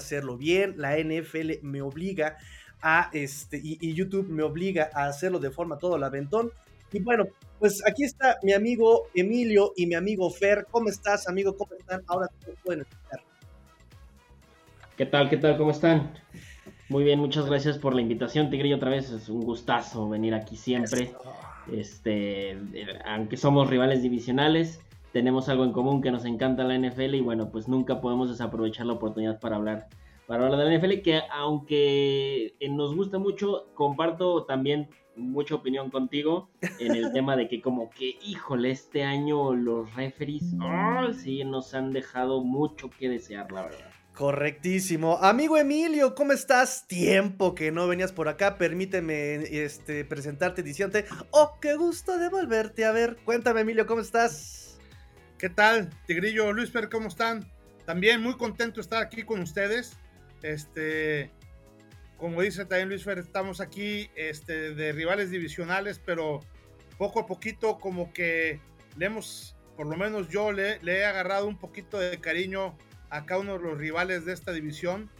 Hacerlo bien, la NFL me obliga a, este, y, YouTube me obliga a hacerlo de forma todo la aventón. Y bueno, pues aquí está mi amigo Emilio y mi amigo Fer. ¿Cómo estás, amigo? ¿Cómo están? Ahora sí pueden escuchar. ¿Qué tal? ¿Qué tal? ¿Cómo están? Muy bien, muchas gracias por la invitación, Tigrillo, otra vez. Es un gustazo venir aquí siempre. Este, aunque somos rivales divisionales, tenemos algo en común que nos encanta la NFL y bueno, pues nunca podemos desaprovechar la oportunidad para hablar, para hablar de la NFL, que aunque nos gusta mucho, comparto también mucha opinión contigo en el tema de que como que, híjole, este año los referees, oh, sí, nos han dejado mucho que desear, la verdad. Correctísimo. Amigo Emilio, ¿cómo estás? Tiempo que no venías por acá. Permíteme este, presentarte diciéndote, oh, qué gusto de volverte a ver. Cuéntame, Emilio, ¿cómo estás? ¿Qué tal, Tigrillo, Luis Fer, cómo están? También muy contento de estar aquí con ustedes. Este, como dice también Luis Fer, estamos aquí este, de rivales divisionales, pero poco a poquito como que le hemos, por lo menos yo le, he agarrado un poquito de cariño a cada uno de los rivales de esta división.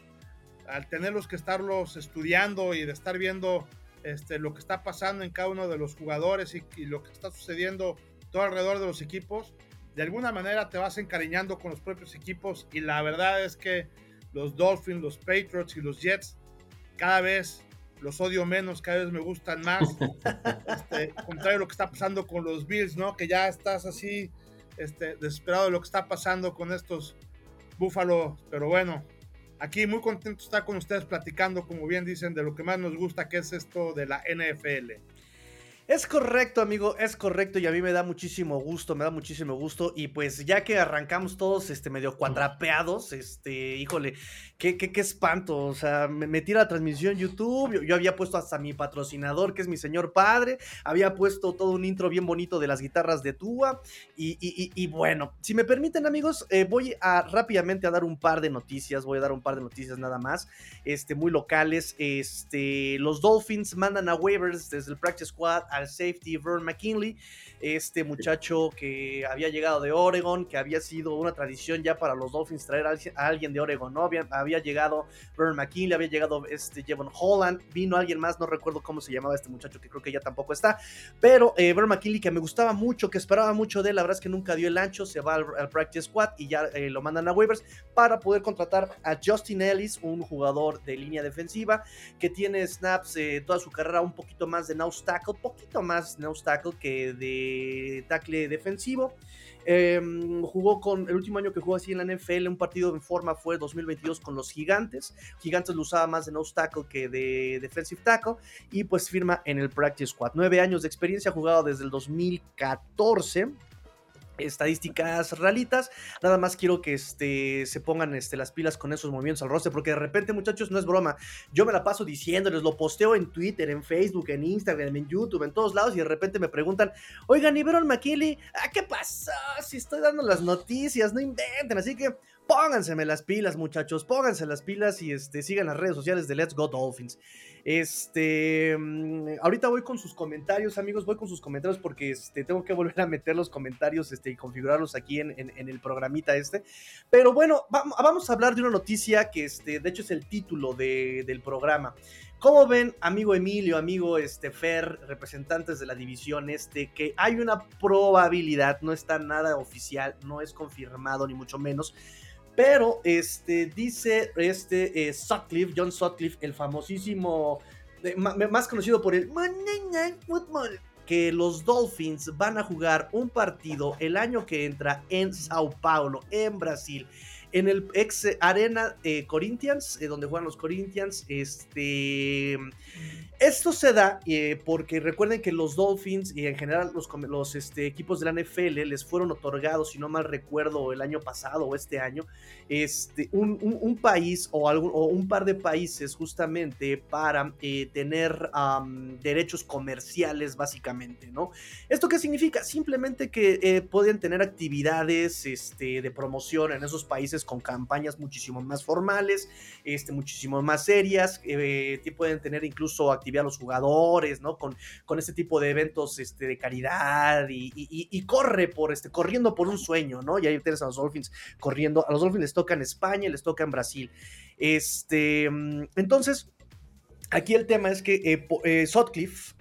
Al tenerlos que estarlos estudiando y de estar viendo este, lo que está pasando en cada uno de los jugadores y, y lo que está sucediendo todo alrededor de los equipos, de alguna manera te vas encariñando con los propios equipos y la verdad es que los Dolphins, los Patriots y los Jets cada vez los odio menos, cada vez me gustan más. Este, contrario a lo que está pasando con los Bills, ¿no? Que ya estás así este, desesperado de lo que está pasando con estos Búfalos. Pero bueno, aquí muy contento de estar con ustedes platicando, como bien dicen, de lo que más nos gusta, que es esto de la NFL. Es correcto, amigo, es correcto y a mí me da muchísimo gusto, me da muchísimo gusto y pues ya que arrancamos todos este medio cuadrapeados, este, híjole, qué, qué, qué espanto, o sea, me, tira la transmisión YouTube, yo, había puesto hasta mi patrocinador que es mi señor padre, había puesto todo un intro bien bonito de las guitarras de Tua y, y, y, bueno, si me permiten amigos, eh, voy a rápidamente a dar un par de noticias, voy a dar un par de noticias nada más, este, muy locales, este, los Dolphins mandan a waivers desde el practice squad a safety Vern McKinley, este muchacho que había llegado de Oregon, que había sido una tradición ya para los Dolphins traer a alguien de Oregon, había llegado Vern McKinley, había llegado este Jevon Holland, vino alguien más, no recuerdo cómo se llamaba este muchacho, que creo que ya tampoco está, pero eh, Vern McKinley que me gustaba mucho, que esperaba mucho de él, la verdad es que nunca dio el ancho, se va al, practice squad y ya eh, lo mandan a waivers para poder contratar a Justin Ellis, un jugador de línea defensiva que tiene snaps eh, toda su carrera un poquito más de nose tackle, poquito más nose tackle que de tackle defensivo. Em, jugó con el último año que jugó así en la NFL, un partido en forma fue 2022 con los Gigantes. Gigantes lo usaba más de nose tackle que de defensive tackle y pues firma en el practice squad. Nueve años de experiencia, jugado desde el 2014 estadísticas realitas. Nada más quiero que este, se pongan este, las pilas con esos movimientos al roster, porque de repente, muchachos, no es broma. Yo me la paso diciéndoles, lo posteo en Twitter, en Facebook, en Instagram, en YouTube, en todos lados, y de repente me preguntan, oigan, ¿y vieron McKinley? ¿Ah, qué pasó? Si estoy dando las noticias, no inventen. Así que pónganseme las pilas, muchachos, pónganse las pilas y este, sigan las redes sociales de Let's Go Dolphins. Este, mm, ahorita voy con sus comentarios, amigos, voy con sus comentarios porque este, tengo que volver a meter los comentarios este, y configurarlos aquí en, el programita este. Pero bueno, vamos a hablar de una noticia que este, de hecho es el título del programa. ¿Cómo ven, amigo Emilio, amigo este, Fer, representantes de la división este, que hay una probabilidad, no está nada oficial, no es confirmado ni mucho menos, pero este, dice este eh, Sutcliffe, John Sutcliffe, el famosísimo, más conocido por el Monday Night Football, que los Dolphins van a jugar un partido el año que entra en Sao Paulo, en Brasil en el ex Arena eh, Corinthians, eh, donde juegan los Corinthians. Este, esto se da eh, porque recuerden que los Dolphins y en general los, este, equipos de la NFL les fueron otorgados, si no mal recuerdo, el año pasado o este año, este, un, país o, algún, o un par de países justamente para tener derechos comerciales básicamente, ¿no? ¿Esto qué significa? Simplemente que pueden tener actividades este, de promoción en esos países con campañas muchísimo más formales, este, muchísimo más serias, eh, pueden tener incluso actividad los jugadores, ¿no? Con, con este tipo de eventos este, de caridad y, corre por, este, corriendo por un sueño, ¿no? Y ahí tienes a los Dolphins corriendo, a los Dolphins les toca en España y les toca en Brasil. Este, mm, entonces, aquí el tema es que eh, eh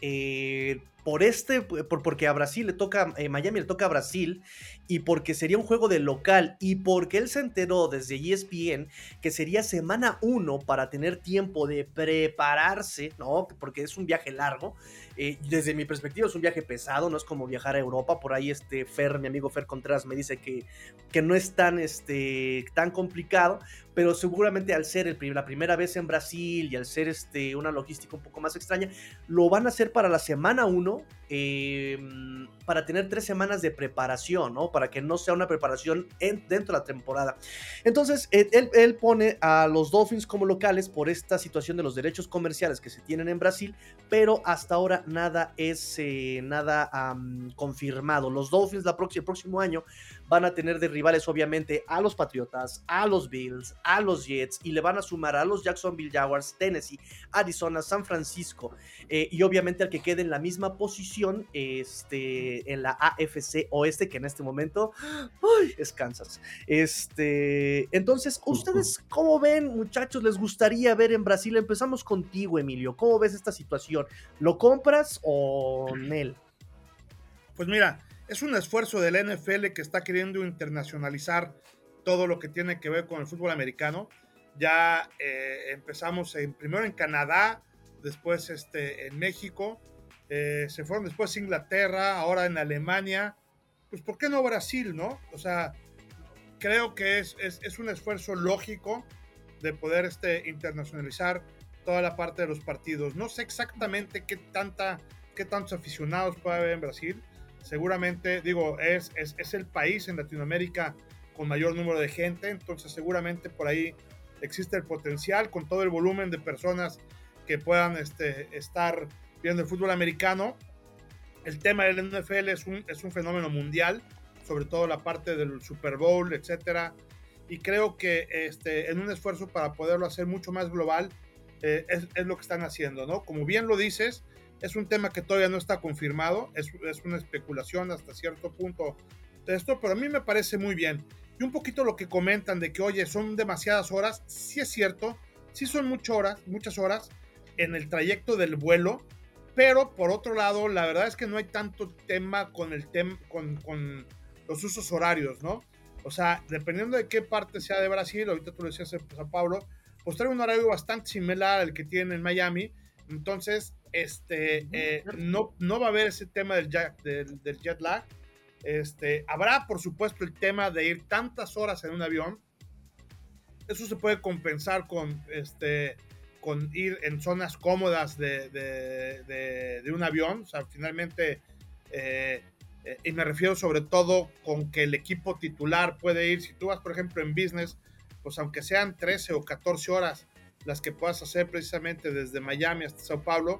eh, por este, por, porque a Brasil le toca, eh, Miami le toca a Brasil, y porque sería un juego de local, y porque él se enteró desde ESPN que sería semana 1 para tener tiempo de prepararse, ¿no? Porque es un viaje largo. Eh, desde mi perspectiva es un viaje pesado, no es como viajar a Europa. Por ahí este Fer, mi amigo Fer Contreras, me dice que, que no es tan, este, tan complicado, pero seguramente al ser el, la primera vez en Brasil y al ser este, una logística un poco más extraña, lo van a hacer para la semana 1 Em, para tener tres semanas de preparación, ¿no? Para que no sea una preparación dentro de la temporada. Entonces, él, pone a los Dolphins como locales por esta situación de los derechos comerciales que se tienen en Brasil, pero hasta ahora nada es eh, nada confirmado. Los Dolphins la el próximo año van a tener de rivales obviamente a los Patriotas, a los Bills, a los Jets y le van a sumar a los Jacksonville Jaguars, Tennessee, Arizona, San Francisco eh, y obviamente al que quede en la misma posición este, en la AFC Oeste que en este momento es Kansas. Este, entonces, ¿ustedes cómo ven muchachos? ¿Les gustaría ver en Brasil? Empezamos contigo Emilio, ¿cómo ves esta situación? ¿Lo compras o Nel? Pues mira, es un esfuerzo del NFL que está queriendo internacionalizar todo lo que tiene que ver con el fútbol americano. Ya eh, empezamos en, primero en Canadá, después este, en México, eh, se fueron después a Inglaterra, ahora en Alemania. Pues ¿por qué no Brasil, no? O sea, creo que es, es, un esfuerzo lógico de poder este, internacionalizar toda la parte de los partidos. No sé exactamente qué, tanta, qué tantos aficionados puede haber en Brasil seguramente, digo, es, es, el país en Latinoamérica con mayor número de gente, entonces seguramente por ahí existe el potencial con todo el volumen de personas que puedan este, estar viendo el fútbol americano. El tema del NFL es un, es un fenómeno mundial, sobre todo la parte del Super Bowl, etcétera. Y creo que este, en un esfuerzo para poderlo hacer mucho más global, eh, es, es, lo que están haciendo, ¿no? Como bien lo dices, es un tema que todavía no está confirmado, es, es una especulación hasta cierto punto de esto, pero a mí me parece muy bien. Y un poquito lo que comentan de que, oye, son demasiadas horas, sí es cierto, sí son muchas horas, muchas horas en el trayecto del vuelo, pero por otro lado, la verdad es que no hay tanto tema con el tema, con, con los usos horarios, ¿no? O sea, dependiendo de qué parte sea de Brasil, ahorita tú lo decías en San Pablo, pues trae un horario bastante similar al que tiene en Miami, entonces este, eh, no, no va a haber ese tema del, del, jet lag. Este, habrá, por supuesto, el tema de ir tantas horas en un avión. Eso se puede compensar con, este, con ir en zonas cómodas de, de, un avión. O sea, finalmente, eh, eh, y me refiero sobre todo con que el equipo titular puede ir. Si tú vas, por ejemplo, en business, pues aunque sean 13 o 14 horas las que puedas hacer precisamente desde Miami hasta Sao Paulo,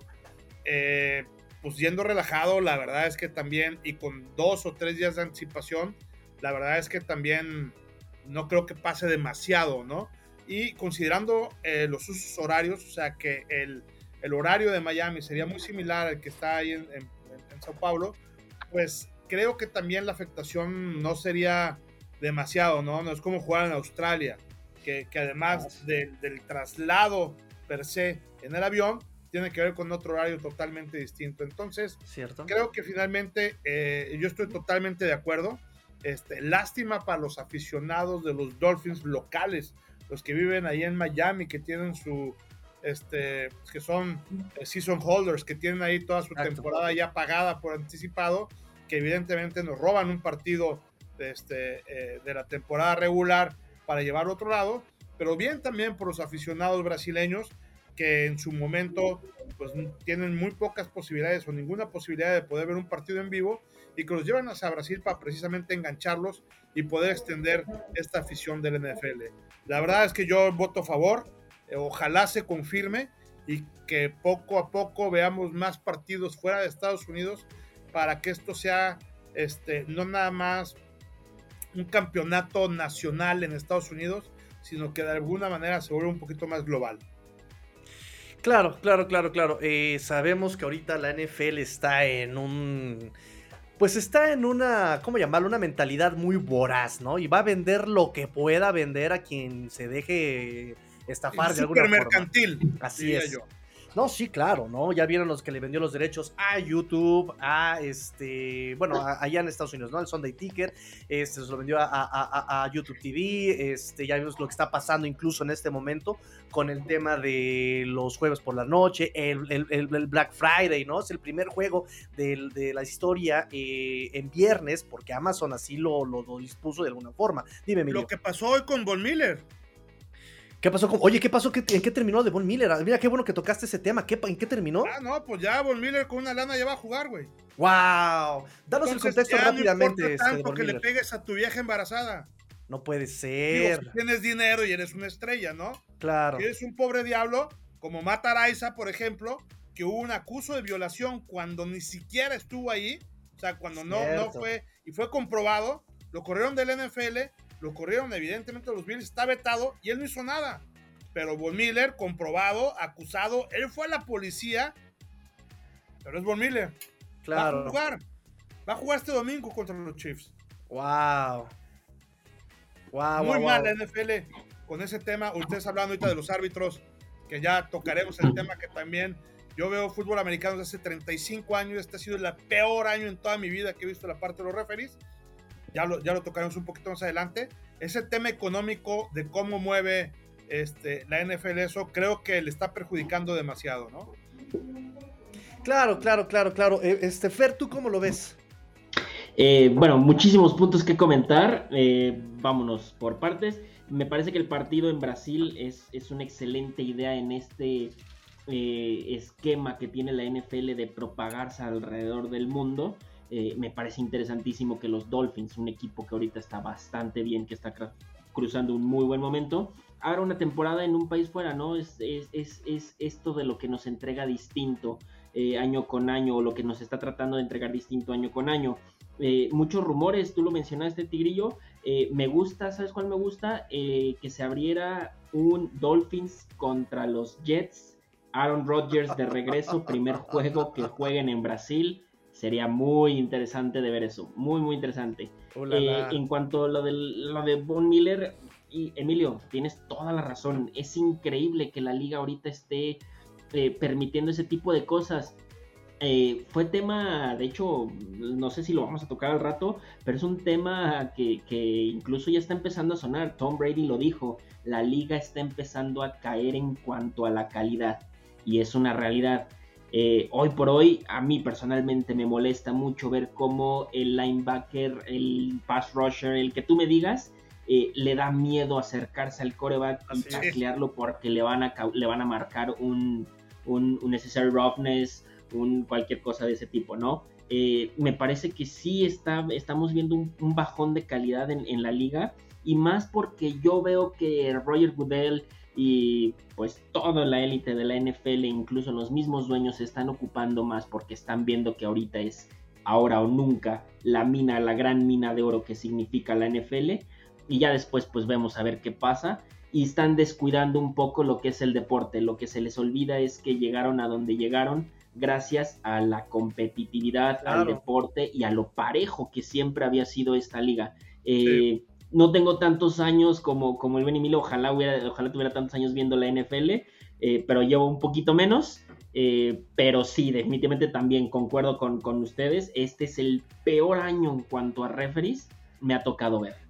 eh, pues yendo relajado, la verdad es que también, y con dos o tres días de anticipación, la verdad es que también no creo que pase demasiado, ¿no? Y considerando eh, los usos horarios, o sea que el, el, horario de Miami sería muy similar al que está ahí en, en, Sao Paulo, pues creo que también la afectación no sería demasiado, ¿no? No es como jugar en Australia, que, que además del traslado per se en el avión, tiene que ver con otro horario totalmente distinto. Entonces, ¿Cierto? creo que finalmente eh, yo estoy totalmente de acuerdo. Este, lástima para los aficionados de los Dolphins locales, los que viven ahí en Miami, que tienen su, este, que son eh, season holders, que tienen ahí toda su temporada ya pagada por anticipado, que evidentemente nos roban un partido de, este, eh, de la temporada regular para llevar a otro lado, pero bien también por los aficionados brasileños que en su momento pues tienen muy pocas posibilidades o ninguna posibilidad de poder ver un partido en vivo y que los llevan hacia Brasil para precisamente engancharlos y poder extender esta afición del NFL. La verdad es que yo voto a favor, eh, ojalá se confirme y que poco a poco veamos más partidos fuera de Estados Unidos para que esto sea este, no nada más un campeonato nacional en Estados Unidos, sino que de alguna manera se vuelva un poquito más global. Claro, claro, claro, claro. Eh, sabemos que ahorita la NFL está en un pues está en una, ¿cómo llamarlo? Una mentalidad muy voraz, ¿no? Y va a vender lo que pueda vender a quien se deje estafar de alguna forma. mercantil. Así es. Yo. No, sí, claro, ¿no? Ya vieron los que le vendió los derechos a YouTube, a este, bueno, allá en Estados Unidos, ¿no? El Sunday Ticket, este, se lo vendió a, YouTube TV, este, ya vimos lo que está pasando incluso en este momento con el tema de los jueves por la noche, el, Black Friday, ¿no? Es el primer juego de, la historia eh, en viernes, porque Amazon así lo, lo, dispuso de alguna forma. Dime, Lo que pasó hoy con Von Miller. ¿Qué pasó con.? Oye, ¿qué pasó? ¿En qué terminó de Von Miller? Mira, qué bueno que tocaste ese tema. ¿Qué, ¿En qué terminó? Ah, no, pues ya Von Miller con una lana ya va a jugar, güey. ¡Wow! Danos el contexto rápidamente. No este, tanto que le pegues a tu vieja embarazada. No puede ser. tienes dinero y eres una estrella, ¿no? Claro. Si eres un pobre diablo, como Mata Araiza, por ejemplo, que hubo un acuso de violación cuando ni siquiera estuvo ahí. O sea, cuando no, no fue. Y fue comprobado. Lo corrieron del NFL lo corrieron evidentemente los Bills, está vetado y él no hizo nada. Pero Von Miller, comprobado, acusado, él fue a la policía, pero es Von Miller. Claro. Va a jugar. Va a jugar este domingo contra los Chiefs. Wow. Wow, Muy mal la NFL con ese tema. Ustedes hablando ahorita de los árbitros, que ya tocaremos el tema que también yo veo fútbol americano desde hace 35 años. Este ha sido el peor año en toda mi vida que he visto la parte de los referees ya lo, ya lo tocaremos un poquito más adelante. Ese tema económico de cómo mueve este, la NFL, eso creo que le está perjudicando demasiado, ¿no? Claro, claro, claro, claro. Eh, este, Fer, ¿tú cómo lo ves? Eh, bueno, muchísimos puntos que comentar. Eh, vámonos por partes. Me parece que el partido en Brasil es, es una excelente idea en este esquema que tiene la NFL de propagarse alrededor del mundo. Eh, me parece interesantísimo que los Dolphins, un equipo que ahorita está bastante bien, que está cruzando un muy buen momento, haga una temporada en un país fuera, ¿no? Es, es, es, esto de lo que nos entrega distinto eh, año con año, o lo que nos está tratando de entregar distinto año con año. Eh, muchos rumores, tú lo mencionaste, Tigrillo. me gusta, ¿sabes cuál me gusta? que se abriera un Dolphins contra los Jets. Aaron Rodgers de regreso, primer juego que jueguen en Brasil. Sería muy interesante de ver eso, muy, muy interesante. Eh, en cuanto a lo de, lo de Von Miller, y Emilio, tienes toda la razón. Es increíble que la liga ahorita esté eh, permitiendo ese tipo de cosas. Eh, fue tema, de hecho, no sé si lo vamos a tocar al rato, pero es un tema que, que, incluso ya está empezando a sonar. Tom Brady lo dijo, la liga está empezando a caer en cuanto a la calidad y es una realidad. Eh, hoy por hoy, a mí personalmente me molesta mucho ver cómo el linebacker, el pass rusher, el que tú me digas, eh, le da miedo acercarse al coreback y taclearlo porque le van a, le van a marcar un, un, necessary roughness, un cualquier cosa de ese tipo, ¿no? Eh, me parece que sí está, estamos viendo un, bajón de calidad en, en, la liga y más porque yo veo que Roger Goodell y pues toda la élite de la NFL, incluso los mismos dueños, se están ocupando más porque están viendo que ahorita es ahora o nunca la mina, la gran mina de oro que significa la NFL y ya después pues vemos a ver qué pasa. Y están descuidando un poco lo que es el deporte, lo que se les olvida es que llegaron a donde llegaron gracias a la competitividad, al deporte y a lo parejo que siempre había sido esta liga. Eh, no tengo tantos años como, como el Benny ojalá, ojalá tuviera tantos años viendo la NFL, eh, pero llevo un poquito menos. Eh, pero sí, definitivamente también concuerdo con, con, ustedes. Este es el peor año en cuanto a referees me ha tocado ver.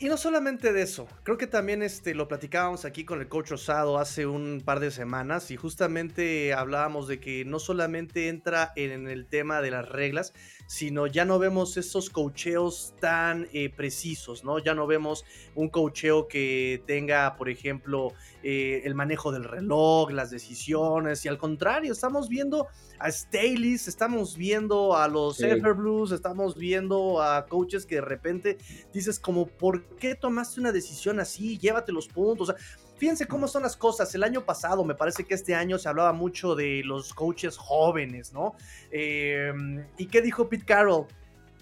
Y no solamente de eso, creo que también este, lo platicábamos aquí con el coach Rosado hace un par de semanas y justamente hablábamos de que no solamente entra en el tema de las reglas, sino ya no vemos esos cocheos tan eh, precisos, ¿no? Ya no vemos un cocheo que tenga, por ejemplo, eh, el manejo del reloj, las decisiones, y al contrario, estamos viendo a Staley's, estamos viendo a los sí. Blues, estamos viendo a coaches que de repente dices como, ¿por qué tomaste una decisión así? Llévate los puntos. O sea, fíjense cómo son las cosas. El año pasado, me parece que este año se hablaba mucho de los coaches jóvenes, ¿no? Eh, ¿Y qué dijo Pete Carroll?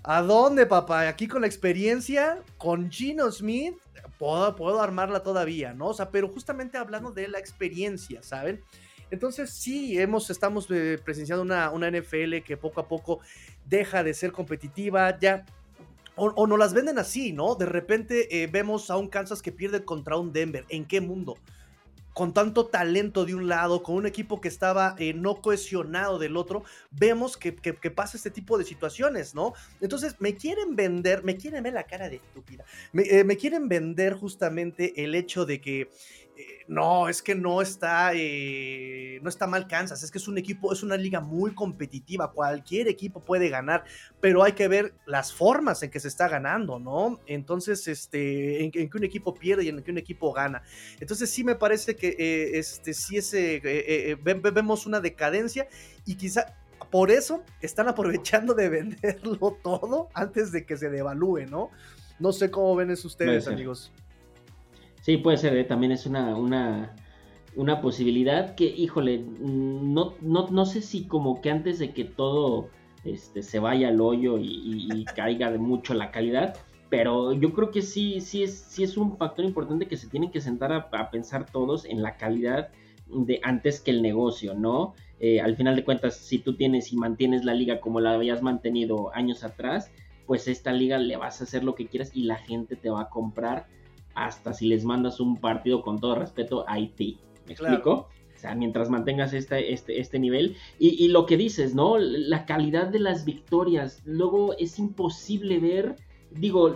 ¿A dónde, papá? Aquí con la experiencia, con Gino Smith, puedo, puedo armarla todavía, ¿no? O sea, pero justamente hablando de la experiencia, ¿saben? Entonces sí, hemos, estamos eh, presenciando una, una, NFL que poco a poco deja de ser competitiva, ya... O, o no las venden así, ¿no? De repente eh, vemos a un Kansas que pierde contra un Denver. ¿En qué mundo? Con tanto talento de un lado, con un equipo que estaba eh, no cohesionado del otro, vemos que, que, pasa este tipo de situaciones, ¿no? Entonces, me quieren vender, me quieren ver la cara de estúpida, me quieren vender justamente el hecho de que eh, no, es que no está, eh, no está mal Kansas, es que es un equipo, es una liga muy competitiva, cualquier equipo puede ganar, pero hay que ver las formas en que se está ganando, ¿no? Entonces, este, en, en que un equipo pierde y en que un equipo gana. Entonces sí me parece que, eh, este, sí ese, vemos una decadencia y quizá por eso están aprovechando de venderlo todo antes de que se devalúe, ¿no? No sé cómo ven eso ustedes, amigos. Sí, puede ser, ¿eh? también es una, una, una, posibilidad que, híjole, no, no, no sé si como que antes de que todo este, se vaya al hoyo y, caiga de mucho la calidad, pero yo creo que sí, sí es, sí es un factor importante que se tienen que sentar a, a pensar todos en la calidad de antes que el negocio, ¿no? Eh, al final de cuentas, si tú tienes y mantienes la liga como la habías mantenido años atrás, pues esta liga le vas a hacer lo que quieras y la gente te va a comprar hasta si les mandas un partido con todo respeto a Haití. ¿Me explico? O sea, mientras mantengas este, este, este nivel. Y, y, lo que dices, ¿no? La calidad de las victorias. Luego es imposible ver. Digo,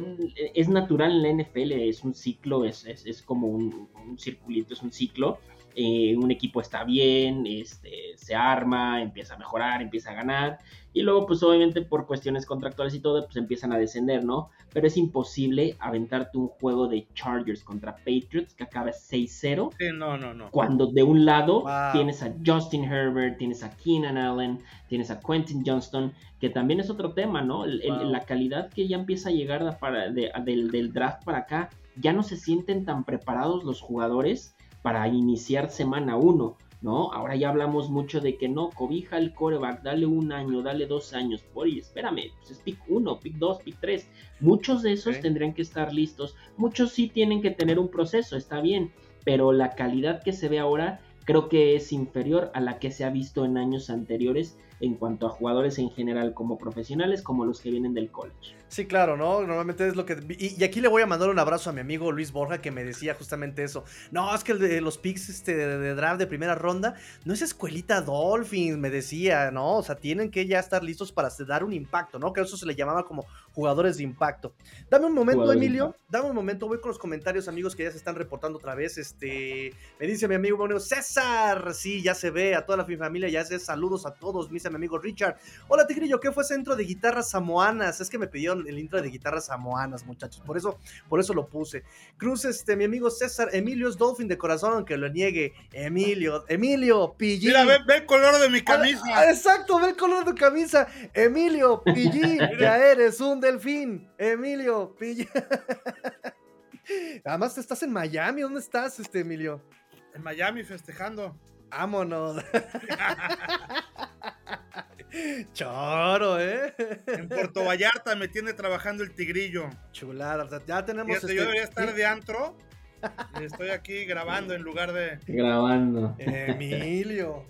es natural en la NFL, es un ciclo, es, es, es como un, un, circulito, es un ciclo. Eh, un equipo está bien, este, se arma, empieza a mejorar, empieza a ganar, y luego pues obviamente por cuestiones contractuales y todo pues empiezan a descender, ¿no? Pero es imposible aventarte un juego de Chargers contra Patriots que acabe 6-0. Sí, no, no, no. Cuando de un lado wow. tienes a Justin Herbert, tienes a Keenan Allen, tienes a Quentin Johnston, que también es otro tema, ¿no? El, wow. el, la calidad que ya empieza a llegar para, de, del, del draft para acá, ya no se sienten tan preparados los jugadores para iniciar semana 1, ¿no? Ahora ya hablamos mucho de que no, cobija el coreback, dale un año, dale dos años, oye, espérame, pues es pick 1, pick 2, pick 3. Muchos de esos okay. tendrían que estar listos, muchos sí tienen que tener un proceso, está bien, pero la calidad que se ve ahora creo que es inferior a la que se ha visto en años anteriores en cuanto a jugadores en general, como profesionales, como los que vienen del college. Sí, claro, ¿no? Normalmente es lo que... Y, y, aquí le voy a mandar un abrazo a mi amigo Luis Borja que me decía justamente eso. No, es que el de los picks este, de, draft de primera ronda no es escuelita Dolphins, me decía, ¿no? O sea, tienen que ya estar listos para dar un impacto, ¿no? Que eso se le llamaba como jugadores de impacto. Dame un momento, jugadores Emilio, dame un momento, voy con los comentarios, amigos, que ya se están reportando otra vez. Este, me dice mi amigo bueno, César, sí, ya se ve, a toda la familia, ya se saludos a todos, me dice mi amigo Richard. Hola, Tigrillo, ¿qué fue centro de guitarras samoanas? Es que me pidieron el intro de guitarras samoanas, muchachos. Por eso, por eso lo puse. Cruz, este, mi amigo César, Emilio es Dolphin de corazón, aunque lo niegue. Emilio, Emilio, Pillín. Mira, ve, ve, el color de mi camisa. Ah, exacto, ve el color de tu camisa. Emilio, Pillín, ya eres un delfín. Emilio, Pillín. Además, estás en Miami. ¿Dónde estás, este Emilio? En Miami festejando. Vámonos. Choro, ¿eh? En Puerto Vallarta me tiene trabajando el tigrillo. Chulada, ya tenemos. Fíjate, este... Yo debería estar de antro. Y estoy aquí grabando en lugar de. Grabando. Emilio.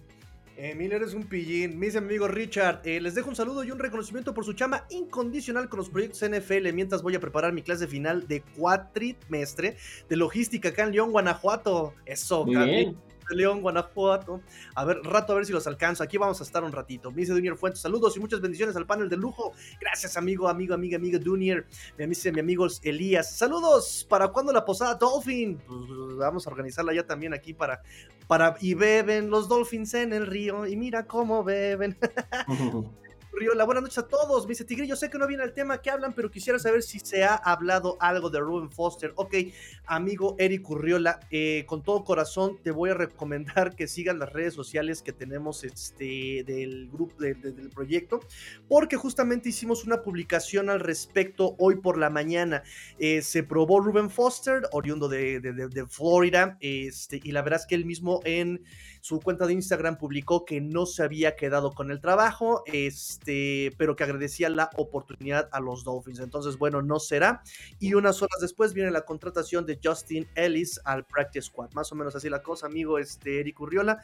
Emilio, eres un pillín. Me dice amigo Richard, eh, les dejo un saludo y un reconocimiento por su chama incondicional con los proyectos NFL mientras voy a preparar mi clase final de cuatrimestre de logística acá en León, Guanajuato. Eso, Muy bien León, Guanajuato. A ver, rato a ver si los alcanzo. Aquí vamos a estar un ratito. Me dice Dunier Fuentes, saludos y muchas bendiciones al panel de lujo. Gracias, amigo, amigo, amiga, amiga Dunier. Me dice mi amigo Elías, saludos. ¿Para cuándo la posada Dolphin? Pues, vamos a organizarla ya también aquí para, para. Y beben los Dolphins en el río. Y mira cómo beben. Riola, buenas noches a todos. Me dice Tigre, yo sé que no viene el tema que hablan, pero quisiera saber si se ha hablado algo de Ruben Foster. Ok, amigo Eric Urriola, eh, con todo corazón te voy a recomendar que sigan las redes sociales que tenemos este, del grupo, del proyecto, porque justamente hicimos una publicación al respecto hoy por la mañana. Eh, se probó Ruben Foster, oriundo de, de Florida, este, y la verdad es que él mismo en su cuenta de Instagram publicó que no se había quedado con el trabajo, este, pero que agradecía la oportunidad a los Dolphins. Entonces, bueno, no será. Y unas horas después viene la contratación de Justin Ellis al Practice Squad. Más o menos así la cosa, amigo este, Eric Urriola.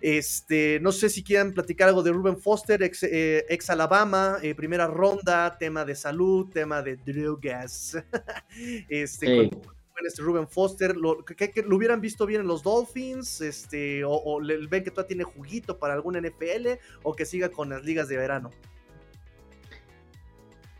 Este, no sé si quieren platicar algo de Ruben Foster, ex, eh, Alabama, eh, primera ronda, tema de salud, tema de drogas. este, este Ruben Foster, lo, que, lo hubieran visto bien en los Dolphins, este, o, ven que todavía tiene juguito para algún NFL, o que siga con las ligas de verano.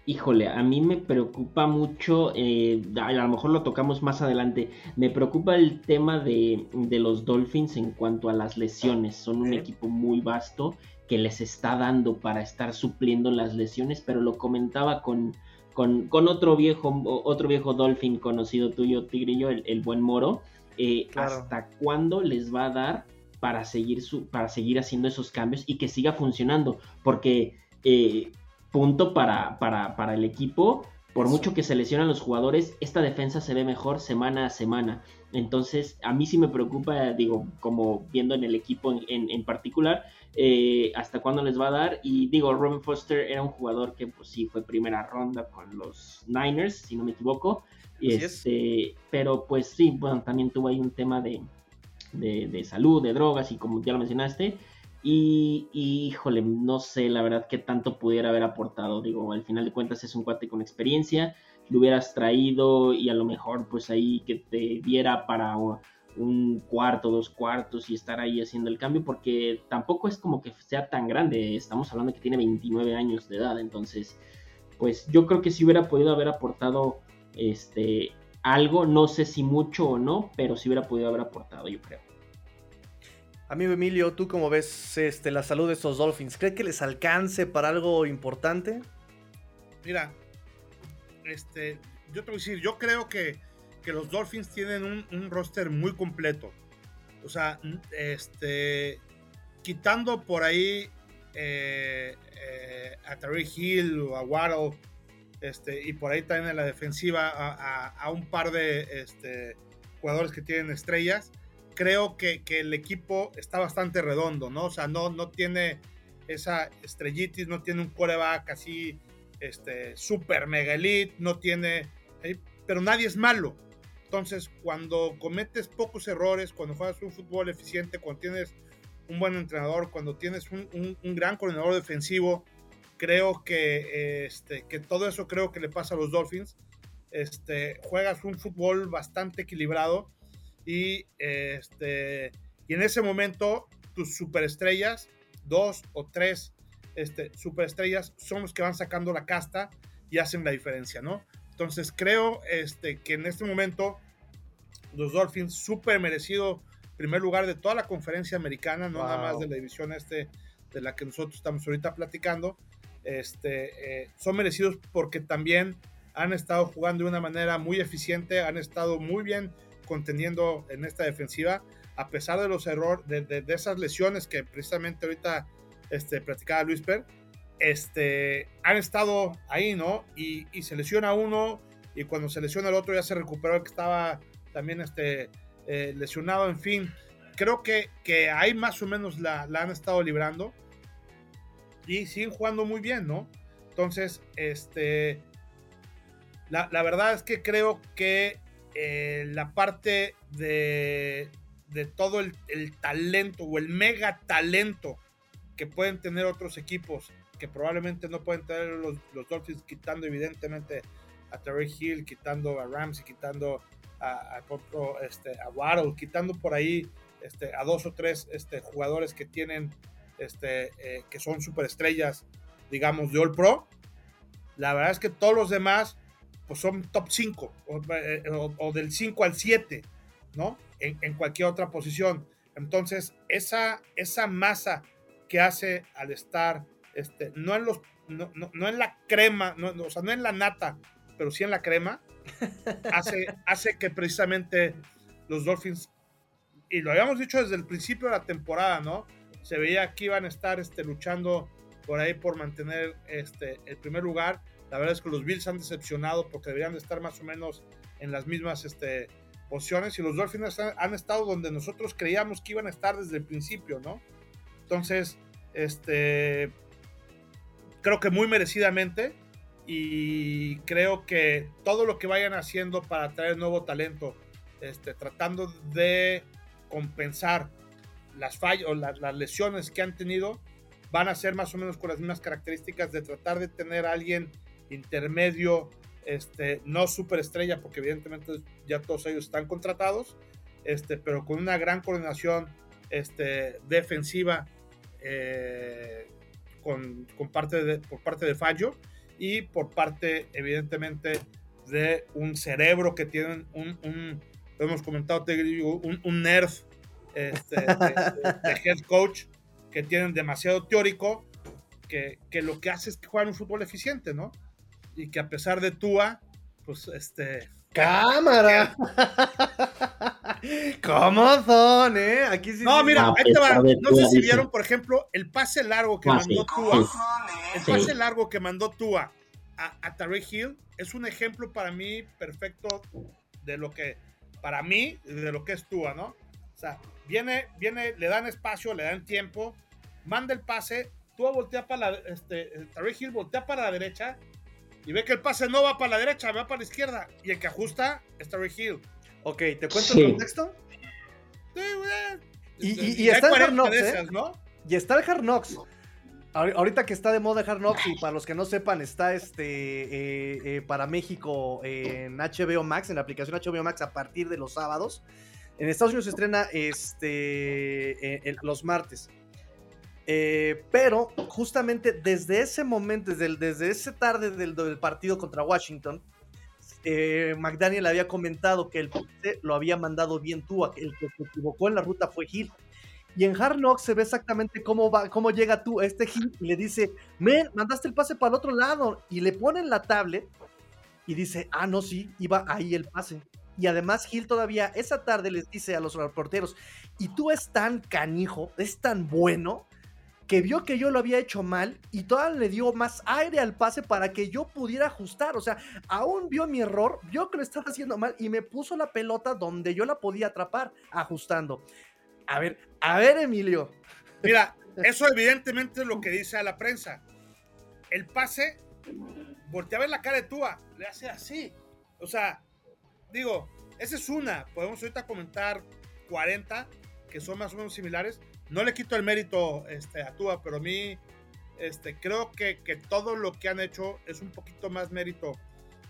Híjole, a mí me preocupa mucho, eh, a lo mejor lo tocamos más adelante, me preocupa el tema de, los Dolphins en cuanto a las lesiones. Son un equipo muy vasto que les está dando para estar supliendo las lesiones, pero lo comentaba con, con, otro viejo, otro viejo Dolphin conocido tuyo, Tigrillo, el, el buen Moro. Eh, ¿Hasta cuándo les va a dar para seguir, su, para seguir haciendo esos cambios y que siga funcionando? Porque eh, punto para, para, para, el equipo, por mucho que se lesionan los jugadores, esta defensa se ve mejor semana a semana. Entonces, a mí sí me preocupa, digo, como viendo en el equipo en, en particular, eh, hasta cuándo les va a dar. Y digo, Robin Foster era un jugador que pues sí fue primera ronda con los Niners, si no me equivoco. Este, pero pues sí, bueno, también tuvo ahí un tema de, de, salud, de drogas y como ya lo mencionaste. Y, híjole, no sé la verdad qué tanto pudiera haber aportado. Digo, al final de cuentas es un cuate con experiencia. Lo hubieras traído y a lo mejor pues ahí que te diera para un cuarto, dos cuartos y estar ahí haciendo el cambio, porque tampoco es como que sea tan grande, estamos hablando que tiene 29 años de edad, entonces, pues yo creo que si hubiera podido haber aportado este algo, no sé si mucho o no, pero si hubiera podido haber aportado, yo creo. Amigo Emilio, ¿tú cómo ves este, la salud de estos Dolphins? ¿Cree que les alcance para algo importante? Mira, este, yo te voy a decir, yo creo que que los Dolphins tienen un, roster muy completo. O sea, este, quitando por ahí eh, eh, a Terry Hill o a Waddle, este, y por ahí también en la defensiva a, un par de este, jugadores que tienen estrellas, creo que, el equipo está bastante redondo, ¿no? O sea, no, no tiene esa estrellitis, no tiene un coreback así, este, super mega elite, no tiene, pero nadie es malo. Entonces, cuando cometes pocos errores, cuando juegas un fútbol eficiente, cuando tienes un buen entrenador, cuando tienes un, gran coordinador defensivo, creo que, este, que todo eso creo que le pasa a los Dolphins. Este, juegas un fútbol bastante equilibrado y, este, y en ese momento tus superestrellas, dos o tres este, superestrellas, son los que van sacando la casta y hacen la diferencia, ¿no? Entonces creo este, que en este momento los Dolphins, súper merecido primer lugar de toda la conferencia americana, no nada más de la división este de la que nosotros estamos ahorita platicando, este, eh, son merecidos porque también han estado jugando de una manera muy eficiente, han estado muy bien conteniendo en esta defensiva, a pesar de los errores, de, esas lesiones que precisamente ahorita este, platicaba Luis Per, este, han estado ahí, ¿no? Y, se lesiona uno y cuando se lesiona el otro ya se recuperó el que estaba también este, eh, lesionado, en fin. Creo que, que ahí más o menos la, han estado librando y siguen jugando muy bien, ¿no? Entonces, este, la, verdad es que creo que eh, la parte de, de todo el, el talento o el mega talento que pueden tener otros equipos que probablemente no pueden tener los, los Dolphins, quitando evidentemente a Terry Hill, quitando a Ramsey, quitando a, a, este, a Waddle, quitando por ahí este, a dos o tres este, jugadores que tienen, este, eh, que son superestrellas, digamos, de All Pro. La verdad es que todos los demás, pues son top 5 eh, o, del 5 al 7, ¿no? En, en, cualquier otra posición. Entonces, esa, esa masa que hace al estar, este, no, en los, no, no, en la crema, no, o sea, no en la nata, pero sí en la crema, hace, hace que precisamente los Dolphins, y lo habíamos dicho desde el principio de la temporada, ¿no? Se veía que iban a estar este, luchando por ahí por mantener este, el primer lugar. La verdad es que los Bills han decepcionado porque deberían de estar más o menos en las mismas este, posiciones y los Dolphins han, han, estado donde nosotros creíamos que iban a estar desde el principio, ¿no? Entonces, este, creo que muy merecidamente y creo que todo lo que vayan haciendo para traer nuevo talento, este, tratando de compensar las fallas o las, lesiones que han tenido, van a ser más o menos con las mismas características de tratar de tener alguien intermedio, este, no superestrella, porque evidentemente ya todos ellos están contratados, este, pero con una gran coordinación este, defensiva eh, con, con, parte de, por parte de Fallo y por parte, evidentemente, de un cerebro que tienen un, un lo hemos comentado, un, un nerd este, de, de, head coach que tienen demasiado teórico, que, que, lo que hace es que juegan un fútbol eficiente, ¿no? Y que a pesar de Tua, pues este... ¡Cámara! ¿Cómo son, eh? Aquí sí. No, mira, ahí te va. No sé si vieron, por ejemplo, el pase largo que mandó Tua. El pase largo que mandó Tua a, a Tarek Hill es un ejemplo para mí perfecto de lo que, para mí, de lo que es Tua, ¿no? O sea, viene, viene, le dan espacio, le dan tiempo, manda el pase, Tua voltea para la, este, Tarek Hill voltea para la derecha y ve que el pase no va para la derecha, va para la izquierda. Y el que ajusta es Tarek Hill. Ok, ¿te cuento el contexto? Y, está el Hard Knocks, ¿eh? Y está el Hard Knocks. Ahorita que está de moda Hard Knocks, y para los que no sepan, está este eh, eh, para México en HBO Max, en la aplicación HBO Max a partir de los sábados. En Estados Unidos se estrena este, los martes. pero justamente desde ese momento, desde, desde ese tarde del, del partido contra Washington, eh, McDaniel había comentado que el pase lo había mandado bien tú, el que se equivocó en la ruta fue Hill. Y en Hard Knocks se ve exactamente cómo va, cómo llega tú este Hill y le dice, men, mandaste el pase para el otro lado. Y le ponen la tablet y dice, ah, no, sí, iba ahí el pase. Y además Hill todavía esa tarde les dice a los reporteros, y tú es tan canijo, es tan bueno, que vio que yo lo había hecho mal y todavía le dio más aire al pase para que yo pudiera ajustar. O sea, aún vio mi error, vio que lo estaba haciendo mal y me puso la pelota donde yo la podía atrapar, ajustando. A ver, a ver, Emilio. Mira, eso evidentemente es lo que dice a la prensa. El pase, voltea a ver la cara de Tua, le hace así. O sea, digo, esa es una. Podemos ahorita comentar 40 que son más o menos similares no le quito el mérito este, a Tua, pero a mí este, creo que, que, todo lo que han hecho es un poquito más mérito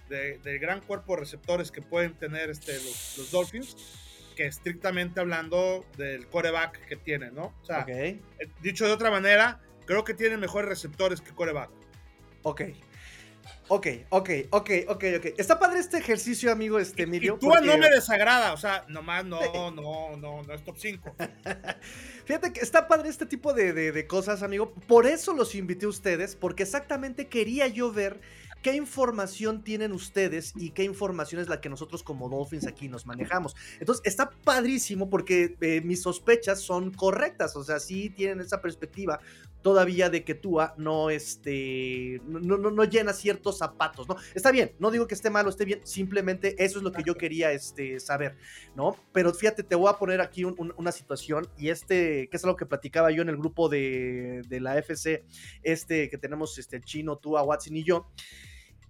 de, del gran cuerpo de receptores que pueden tener este, los, los, Dolphins que estrictamente hablando del coreback que tienen, ¿no? O sea, eh, dicho de otra manera, creo que tienen mejores receptores que coreback. Ok. Ok, ok, ok, ok, ok. Está padre este ejercicio, amigo este Emilio. Y, Tua no me desagrada, o sea, nomás no, no, no, no es top 5. Fíjate que está padre este tipo de, de, de, cosas, amigo. Por eso los invité a ustedes, porque exactamente quería yo ver qué información tienen ustedes y qué información es la que nosotros como Dolphins aquí nos manejamos. Entonces, está padrísimo porque eh, mis sospechas son correctas, o sea, sí tienen esa perspectiva todavía de que Tua no, este, no, no, no, llena ciertos zapatos, ¿no? Está bien, no digo que esté mal o esté bien, simplemente eso es lo que yo quería este, saber, ¿no? Pero fíjate, te voy a poner aquí un, un, una situación y este, que es algo que platicaba yo en el grupo de, de la FC, este que tenemos, este, chino, Tua, Watson y yo.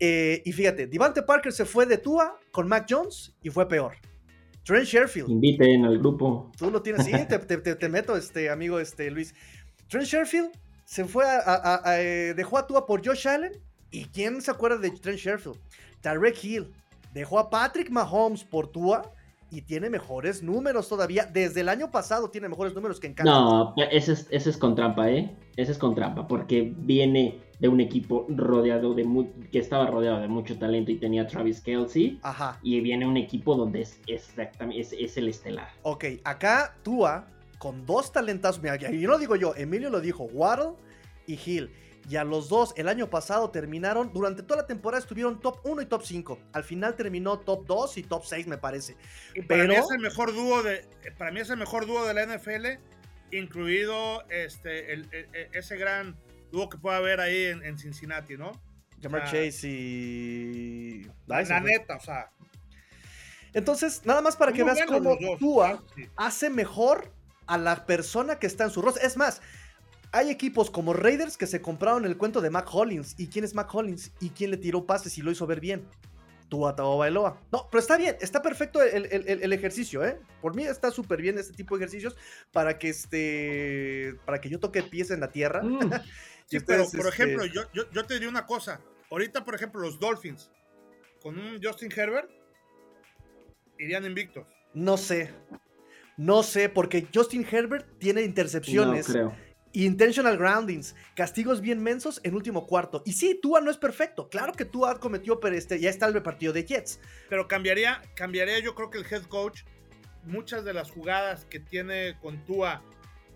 Eh, y fíjate, Devante Parker se fue de Tua con Mac Jones y fue peor. Trent Sherfield. Inviten al grupo. Tú lo tienes, sí, te, te, te, meto, este amigo este, Luis. Trent Sherfield se fue a, a, a, eh, dejó a Tua por Josh Allen. ¿Y quién se acuerda de Trent Sherfield? Tarek Hill. Dejó a Patrick Mahomes por Tua y tiene mejores números todavía. Desde el año pasado tiene mejores números que en Kansas. No, ese es, ese es con trampa, ¿eh? Ese es con trampa, porque viene de un equipo rodeado de que estaba rodeado de mucho talento y tenía Travis Kelsey. Ajá. Y viene un equipo donde es exactamente es, es el estelar. Ok, acá Tua con dos talentazos, mira, y no lo digo yo, Emilio lo dijo, Waddle y Hill. Y a los dos el año pasado terminaron, durante toda la temporada estuvieron top 1 y top 5. Al final terminó top 2 y top 6 me parece. Pero... Para mí es el mejor dúo de para mí es el mejor dúo de la NFL, incluido este ese gran dúo que puede haber ahí en, Cincinnati, ¿no? Jamar Chase y la, neta, o sea. Entonces, nada más para que veas cómo Tua hace mejor a la persona que está en su rostro. Es más, hay equipos como Raiders que se compraron el cuento de Mac Hollins. ¿Y quién es Mac Hollins? ¿Y quién le tiró pases y lo hizo ver bien? Tua Bailoa. No, pero está bien, está perfecto el, ejercicio, ¿eh? Por mí está súper bien este tipo de ejercicios para que este. para que yo toque pies en la tierra. Mm. sí, pero por este ejemplo, yo, yo, te diría una cosa. Ahorita, por ejemplo, los Dolphins con un Justin Herbert irían invictos. No sé. No sé, porque Justin Herbert tiene intercepciones. No creo Intentional groundings, castigos bien mensos en último cuarto. Y sí, Tua no es perfecto. Claro que Tua cometió, pero este, ya está el partido de Jets. Pero cambiaría, cambiaría yo creo que el head coach, muchas de las jugadas que tiene con Tua,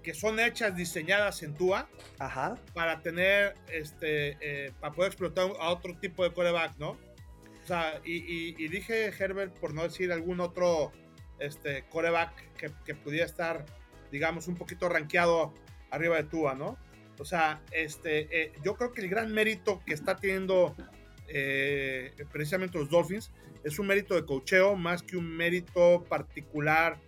que son hechas, diseñadas en Tua, Ajá. para tener, este, eh, para poder explotar a otro tipo de quarterback, ¿no? O sea, y, dije Herbert por no decir algún otro este, quarterback que, que pudiera estar, digamos, un poquito rankeado arriba de Tua, ¿no? O sea, este, eh, yo creo que el gran mérito que está teniendo eh, precisamente los Dolphins es un mérito de cocheo más que un mérito particular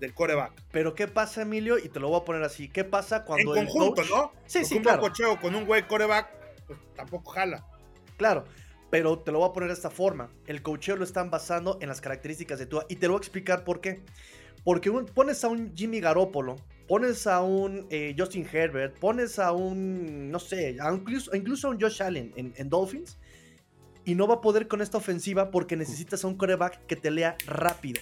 del coreback. Pero ¿qué pasa, Emilio? Y te lo voy a poner así. ¿Qué pasa cuando en conjunto, ¿no? Sí, sí, un claro. cocheo con un güey coreback, pues tampoco jala. Claro, pero te lo voy a poner de esta forma. El cocheo lo están basando en las características de Tua y te lo voy a explicar por qué. Porque pones a un Jimmy Garoppolo pones a un eh, Justin Herbert, pones a un, no sé, incluso, a un Josh Allen en, Dolphins, y no va a poder con esta ofensiva porque necesitas a un coreback que te lea rápido.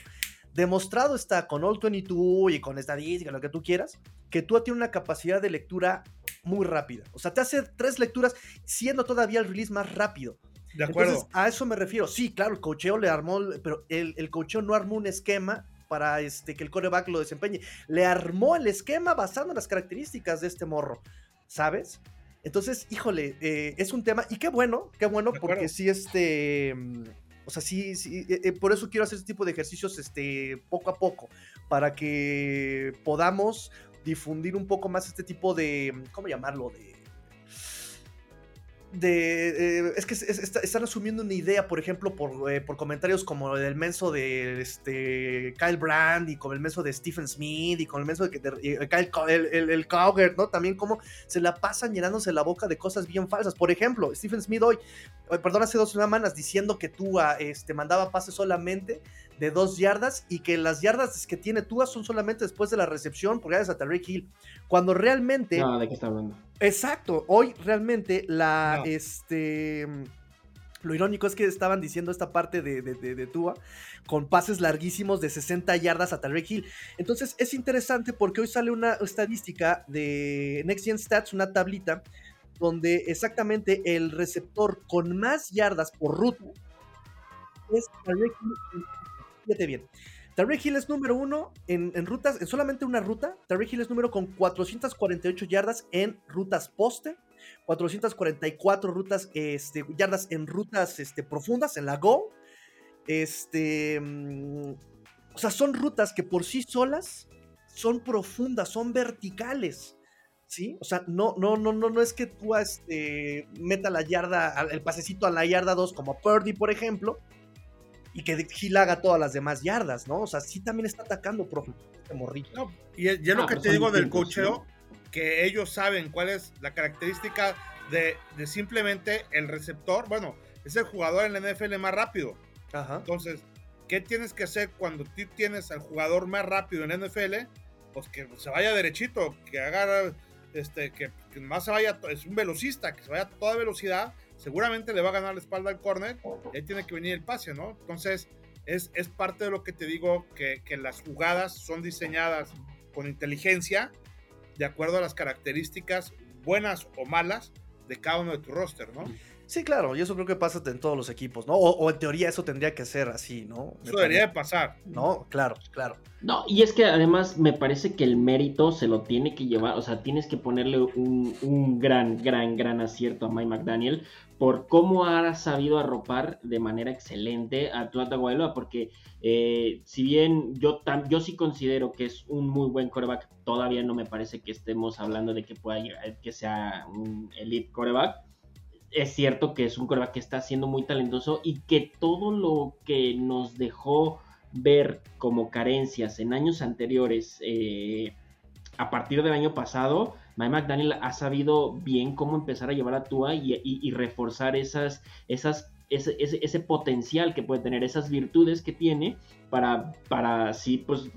Demostrado está con All 22 y con estadística, lo que tú quieras, que tú tienes una capacidad de lectura muy rápida. O sea, te hace tres lecturas siendo todavía el release más rápido. De acuerdo. Entonces, a eso me refiero. Sí, claro, el cocheo le armó, pero el, el cocheo no armó un esquema para este, que el coreback lo desempeñe. Le armó el esquema basado en las características de este morro, ¿sabes? Entonces, híjole, eh, es un tema, y qué bueno, qué bueno, porque sí, este, o sea, sí, sí, eh, eh, por eso quiero hacer este tipo de ejercicios, este, poco a poco, para que podamos difundir un poco más este tipo de, ¿cómo llamarlo? De de. Eh, es que están asumiendo una idea, por ejemplo, por, eh, por comentarios como el menso de este, Kyle Brand y con el menso de Stephen Smith y con el menso de, eh, Kyle, el, el, Cowger, ¿no? También como se la pasan llenándose la boca de cosas bien falsas. Por ejemplo, Stephen Smith hoy, perdón, hace dos semanas diciendo que Tua este, mandaba pases solamente de dos yardas y que las yardas que tiene Tua son solamente después de la recepción por gracias a Tarek Hill. Cuando realmente. No, ¿de qué está hablando? Exacto. Hoy realmente la. Este. Lo irónico es que estaban diciendo esta parte de, de, Tua con pases larguísimos de 60 yardas a Tarek Hill. Entonces es interesante porque hoy sale una estadística de Next Gen Stats, una tablita, donde exactamente el receptor con más yardas por ruta es Tarek Hill fíjate bien. Tarek Hill es número uno en, rutas, en solamente una ruta. Tarek Hill es número con 448 yardas en rutas poste, 444 rutas, este, yardas en rutas este, profundas, en la Go. Este, mm, o sea, son rutas que por sí solas son profundas, son verticales. ¿Sí? O sea, no, no, no, no, no es que tú este, meta la yarda, el pasecito a la yarda 2 como Purdy, por ejemplo, y que Gil haga todas las demás yardas, ¿no? O sea, sí también está atacando profe, este morrito. y es, lo que te digo del cocheo, que ellos saben cuál es la característica de, simplemente el receptor. Bueno, es el jugador en la NFL más rápido. Ajá. Entonces, ¿qué tienes que hacer cuando tú tienes al jugador más rápido en la NFL? Pues que se vaya derechito, que haga, este, que, que más se vaya, es un velocista, que se vaya a toda velocidad seguramente le va a ganar la espalda al corner y ahí tiene que venir el pase, ¿no? Entonces, es, es parte de lo que te digo, que, que las jugadas son diseñadas con inteligencia, de acuerdo a las características buenas o malas de cada uno de tu roster, ¿no? Sí, claro, y eso creo que pasa en todos los equipos, ¿no? O, o en teoría eso tendría que ser así, ¿no? Me Eso debería de pasar. No, claro, claro. No, y es que además me parece que el mérito se lo tiene que llevar, o sea, tienes que ponerle un, un gran, gran, gran acierto a Mike McDaniel por cómo ha sabido arropar de manera excelente a Tua Tagovailoa, porque eh, si bien yo, tam- yo sí considero que es un muy buen coreback, todavía no me parece que estemos hablando de que pueda llegar- que sea un elite coreback. Es cierto que es un coreback que está siendo muy talentoso y que todo lo que nos dejó ver como carencias en años anteriores, eh, a partir del año pasado, Mike McDaniel ha sabido bien cómo empezar a llevar a Tua y, y- y reforzar esas, esas, ese, ese- ese potencial que puede tener, esas virtudes que tiene para, para así, pues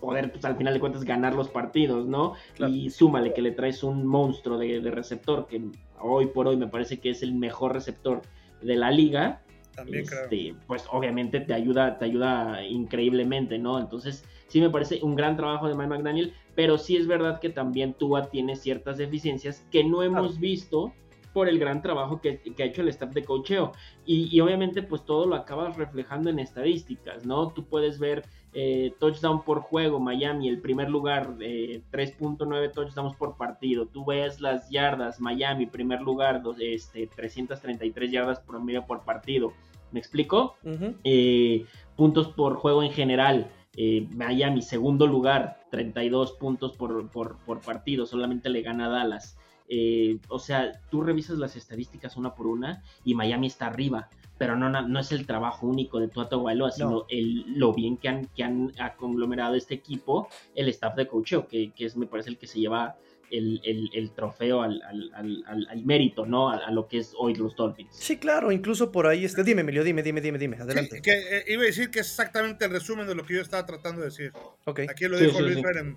poder pues, al final de cuentas ganar los partidos, ¿no? Claro. Y súmale que le traes un monstruo de, de receptor que hoy por hoy me parece que es el mejor receptor de la liga También creo. este, pues obviamente te ayuda, te ayuda increíblemente, ¿no? Entonces, sí me parece un gran trabajo de Mike McDaniel, pero sí es verdad que también Tua tiene ciertas deficiencias que no hemos visto por el gran trabajo que, que ha hecho el staff de cocheo. Y, y obviamente, pues todo lo acabas reflejando en estadísticas, ¿no? Tú puedes ver eh, touchdown por juego, Miami, el primer lugar, eh, 3.9 touchdowns por partido. Tú ves las yardas, Miami, primer lugar, dos- este, 333 yardas promedio por partido. ¿Me explico? Eh, puntos por juego en general. Eh, Miami, segundo lugar, 32 puntos por, por, por partido, solamente le gana a Dallas. Eh, o sea, tú revisas las estadísticas una por una y Miami está arriba, pero no, no es el trabajo único de Tua Tagovailoa, sino el, lo bien que han, que han conglomerado este equipo, el staff de coacheo, que, que es, me parece, el que se lleva el, el, el trofeo al, al, al, mérito, ¿no? A, a, lo que es hoy los Dolphins. Sí, claro, incluso por ahí, este, dime, Emilio, dime, dime, dime, dime, adelante. Sí, que eh, iba a decir que es exactamente el resumen de lo que yo estaba tratando de decir. Ok. Aquí lo Sí, dijo sí, Luis sí. Fer en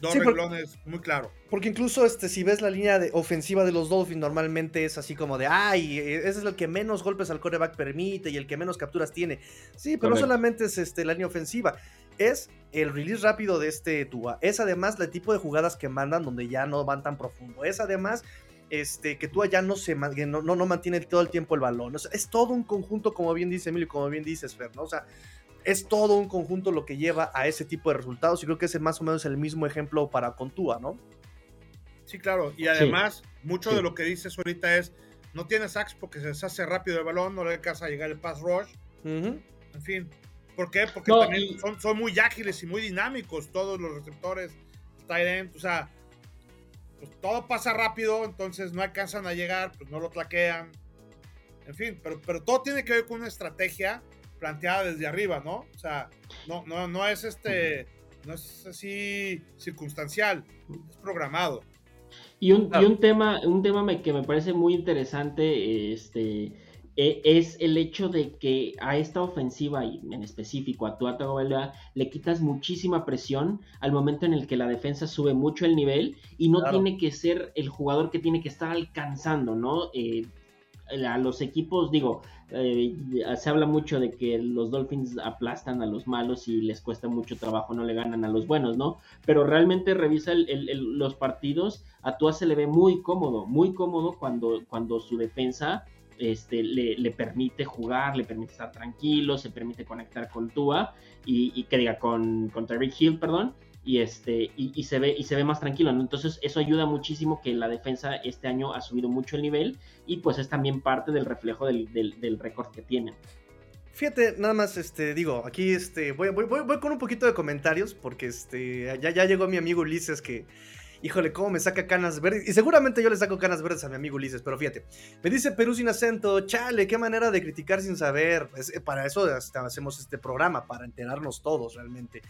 dos Sí, por- renglones, muy claro. Porque incluso este, si ves la línea de ofensiva de los Dolphins, normalmente es así como de, ay, eh, ese es el que menos golpes al coreback permite y el que menos capturas tiene. Sí, pero no solamente es este, la línea ofensiva, es el release rápido de este Tua. Es además el tipo de jugadas que mandan donde ya no van tan profundo. Es además este, que Tua ya no, se, no, no, no mantiene todo el tiempo el balón. O sea, es todo un conjunto, como bien dice Emilio, como bien dices, Fer, ¿no? O sea, es todo un conjunto lo que lleva a ese tipo de resultados y creo que ese más o menos el mismo ejemplo para con Tua, ¿no? Sí, claro. Y además, mucho Sí. de lo que dices ahorita es, no tiene sacks porque se deshace rápido el balón, no le alcanza a llegar el pass rush, en fin. ¿Por qué? Porque No, también y- son, son muy ágiles y muy dinámicos todos los receptores, tight end, o sea, pues todo pasa rápido, entonces no alcanzan a llegar, pues no lo tlaquean. En fin, pero, pero todo tiene que ver con una estrategia planteada desde arriba, ¿no? O sea, no, no, no es este, no es así circunstancial, es programado. Y un, Claro. y un tema, un tema me- que me parece muy interesante este, es el hecho de que a esta ofensiva, y en específico a Tua Tagovailoa, le quitas muchísima presión al momento en el que la defensa sube mucho el nivel y no Claro. tiene que ser el jugador que tiene que estar alcanzando, ¿no? Eh, a los equipos, digo, eh, se habla mucho de que los Dolphins aplastan a los malos y les cuesta mucho trabajo, no le ganan a los buenos, ¿no? Pero realmente revisa el- el- el- los partidos, a Tua se le ve muy cómodo, muy cómodo cuando, cuando su defensa este, le, permite jugar, le permite estar tranquilo, se permite conectar con Tua y, que diga con, con Tyreek Hill, perdón, y este y, se ve y se ve más tranquilo entonces eso ayuda muchísimo que la defensa este año ha subido mucho el nivel y pues es también parte del reflejo del, del, del récord que tienen Fíjate, nada más, este, digo, aquí, este, voy, voy, voy, voy con un poquito de comentarios, porque, este, ya, ya llegó mi amigo Ulises que, híjole, cómo me saca canas verdes, y seguramente yo le saco canas verdes a mi amigo Ulises, pero fíjate, me dice Perú sin acento, chale, qué manera de criticar sin saber, Es- eh, para eso hasta hacemos este programa, para enterarnos todos realmente.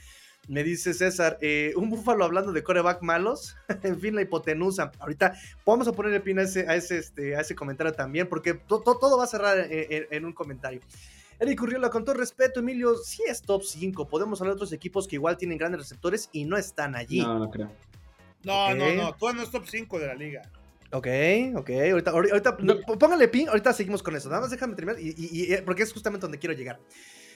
Me dice César, eh, un búfalo hablando de coreback malos, en fin, la hipotenusa. Ahorita vamos a ponerle pin a ese, este, comentario también, porque to- to- todo va a cerrar en un comentario. Eric Urriola, con todo respeto, Emilio, sí es top 5. Podemos hablar de otros equipos que igual tienen grandes receptores y no están allí. no no creo No, no, no, tú no es top 5 de la liga. Ok, ok. Ahorita, ahorita no, póngale pin, ahorita seguimos con eso. Nada más déjame terminar, y, y- y- porque es justamente donde quiero llegar.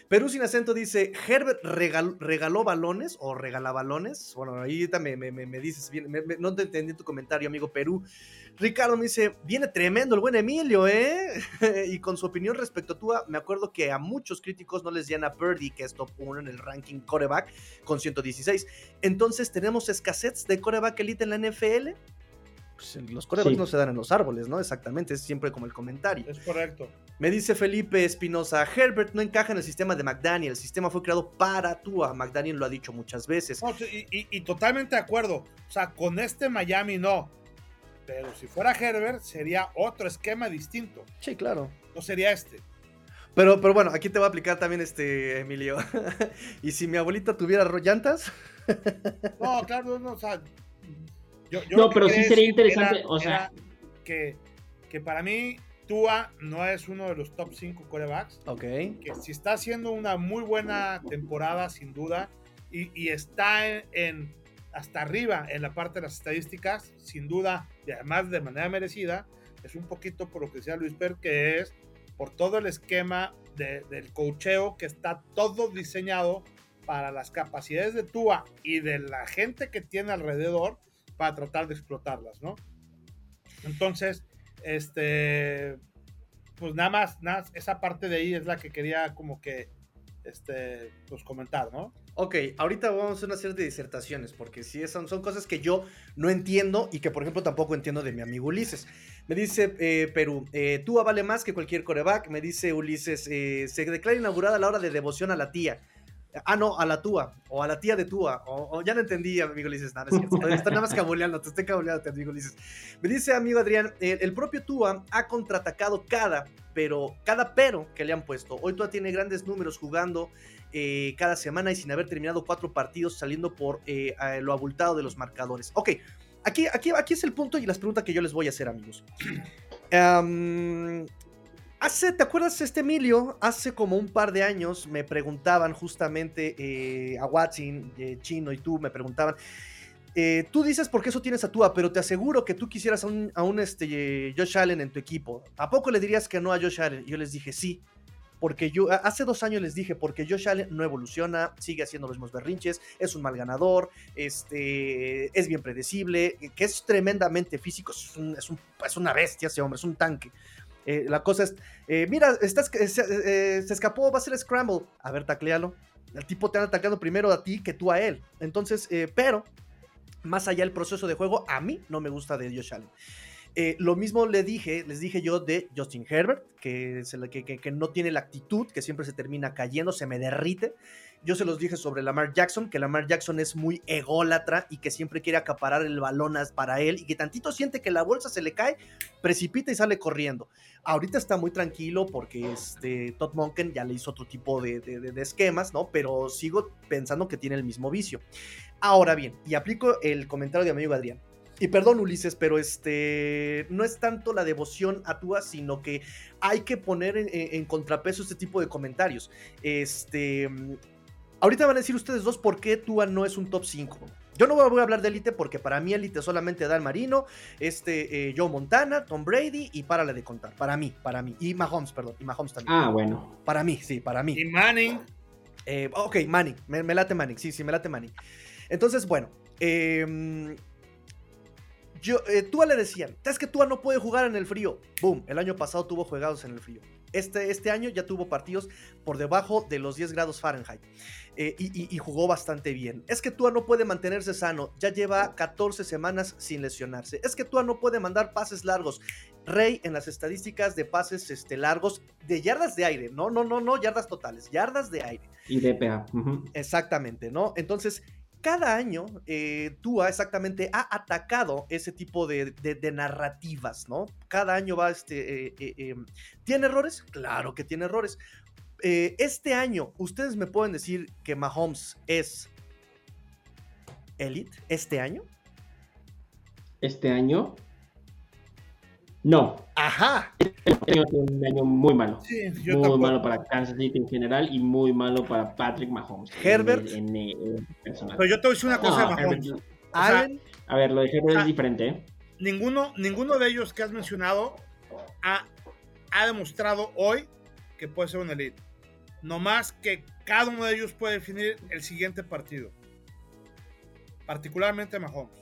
Perú sin acento dice, Herbert regaló, regaló balones o regala balones. Bueno, ahí me, me, me dices, bien, me, no te entendí tu comentario, amigo Perú. Ricardo me dice, viene tremendo el buen Emilio, ¿eh? y con su opinión respecto a Tua, me acuerdo que a muchos críticos no les llena Purdy, que es top 1 en el ranking coreback, con 116. Entonces, ¿tenemos escasez de coreback elite en la NFL? Pues los corebacks Sí. no se dan en los árboles, ¿no? Exactamente, es siempre como el comentario. Es correcto. Me dice Felipe Espinosa, Herbert no encaja en el sistema de McDaniel, el sistema fue creado para Tua, McDaniel lo ha dicho muchas veces. No, y, y- y totalmente de acuerdo. O sea, con este Miami no. Pero si fuera Herbert, sería otro esquema distinto. Sí, claro. No sería este. Pero, pero bueno, aquí te voy a aplicar también este, Emilio. ¿Y si mi abuelita tuviera llantas? No, claro, no, o sea. Yo, yo No, pero sí sería interesante, era- o sea- que, que para mí, Tua no es uno de los top 5 corebacks. Ok. que si está haciendo una muy buena temporada, sin duda, y, y está en, en- hasta arriba en la parte de las estadísticas, sin duda, y además de manera merecida, es un poquito por lo que decía Luis Per, que es por todo el esquema de- del cocheo que está todo diseñado para las capacidades de Tua y de la gente que tiene alrededor para tratar de explotarlas, ¿no? Entonces, este, pues nada más, nada, esa parte de ahí es la que quería como que, este, pues comentar, ¿no? Ok, ahorita vamos a hacer una serie de disertaciones, porque sí, son, son cosas que yo no entiendo y que, por ejemplo, tampoco entiendo de mi amigo Ulises. Me dice eh, Perú, eh, vale más que cualquier coreback. Me dice Ulises, eh, se declara inaugurada la hora de devoción a la tía. Ah, no, a la Tua, o a la tía de Tua, o, ya no entendí, amigo Ulises, nada, es cierto, está nada más cabuleando, te estoy cabuleando, amigo Ulises. Me dice, amigo Adrián, el, propio Tua ha contraatacado cada, pero, cada pero que le han puesto. Hoy Tua tiene grandes números jugando eh, cada semana y sin haber terminado cuatro partidos saliendo por eh, lo abultado de los marcadores. Ok, aquí, aquí, aquí es el punto y las preguntas que yo les voy a hacer, amigos. Am, hace, ¿te acuerdas, este Emilio? Hace como un par de años me preguntaban justamente eh, a Watson, eh, Chino y tú me preguntaban. eh, tú dices porque eso tienes a Tua, pero te aseguro que tú quisieras a un, un, este, Josh Allen en tu equipo. ¿A poco le dirías que no a Josh Allen? Yo les dije sí, porque yo hace dos años les dije, porque Josh Allen no evoluciona, sigue haciendo los mismos berrinches, es un mal ganador, este, es bien predecible, que es tremendamente físico, es, es una bestia ese hombre, es un tanque. Eh, la cosa es, eh, mira, estás, eh, se, escapó, va a ser scramble. A ver, taclealo. El tipo te anda atacando primero a ti que tú a él. Entonces, pero, más allá del proceso de juego, a mí no me gusta de Josh Allen. Lo mismo le dije, les dije yo de Justin Herbert, que, que, que- que no tiene la actitud, que siempre se termina cayendo, se me derrite. Yo se los dije sobre Lamar Jackson, que Lamar Jackson es muy ególatra y que siempre quiere acaparar el balón para él y que tantito siente que la bolsa se le cae, precipita y sale corriendo. Ahorita está muy tranquilo porque este, Todd Monken ya le hizo otro tipo de, de- esquemas, ¿no? Pero sigo pensando que tiene el mismo vicio. Ahora bien, y aplico el comentario de mi amigo Adrián. Y perdón, Ulises, pero este no es tanto la devoción a Tua, sino que hay que poner en, en- contrapeso este tipo de comentarios. Este. Ahorita van a decir ustedes dos por qué Tua no es un top 5. Yo no voy a hablar de élite porque para mí élite solamente Dan Marino, este, eh, Joe Montana, Tom Brady y párale de contar. Para mí, para mí. Y Mahomes, perdón. Y Mahomes también. Ah, bueno. Para mí, sí, para mí. Y Manning, Eh, ok, Manning, me, me late Manning, sí, sí, me late Manning. Entonces, bueno, eh, yo, eh, Tua le decían, es que Tua no puede jugar en el frío. Boom, el año pasado tuvo jugados en el frío. Este, este año ya tuvo partidos por debajo de los 10 grados Fahrenheit eh, y, y- y jugó bastante bien. Es que Tua no puede mantenerse sano, ya lleva 14 semanas sin lesionarse. Es que Tua no puede mandar pases largos. Rey en las estadísticas de pases este, largos de yardas de aire, no, no, no, no, yardas totales, yardas de aire. Y DPA. ujú. Exactamente, ¿no? Entonces, cada año eh, Tua exactamente ha atacado ese tipo de, de- de narrativas, ¿no? Cada año va, este, eh, eh, eh, ¿tiene errores? Claro que tiene errores. Eh, este año, ¿ustedes me pueden decir que Mahomes es elite? ¿Este año? Este año. No. Ajá. Este año fue un año muy malo. sí, yo muy tampoco. malo para Kansas City en general y muy malo para Patrick Mahomes. Herbert. En, en personal. Pero yo te voy a decir una cosa No, de Mahomes. Herbert- Allen, a ver, lo de Herbert Ah. es diferente, ¿eh? Ninguno, ninguno de ellos que has mencionado ha, ha demostrado hoy que puede ser un elite. Más que cada uno de ellos puede definir el siguiente partido. Particularmente Mahomes.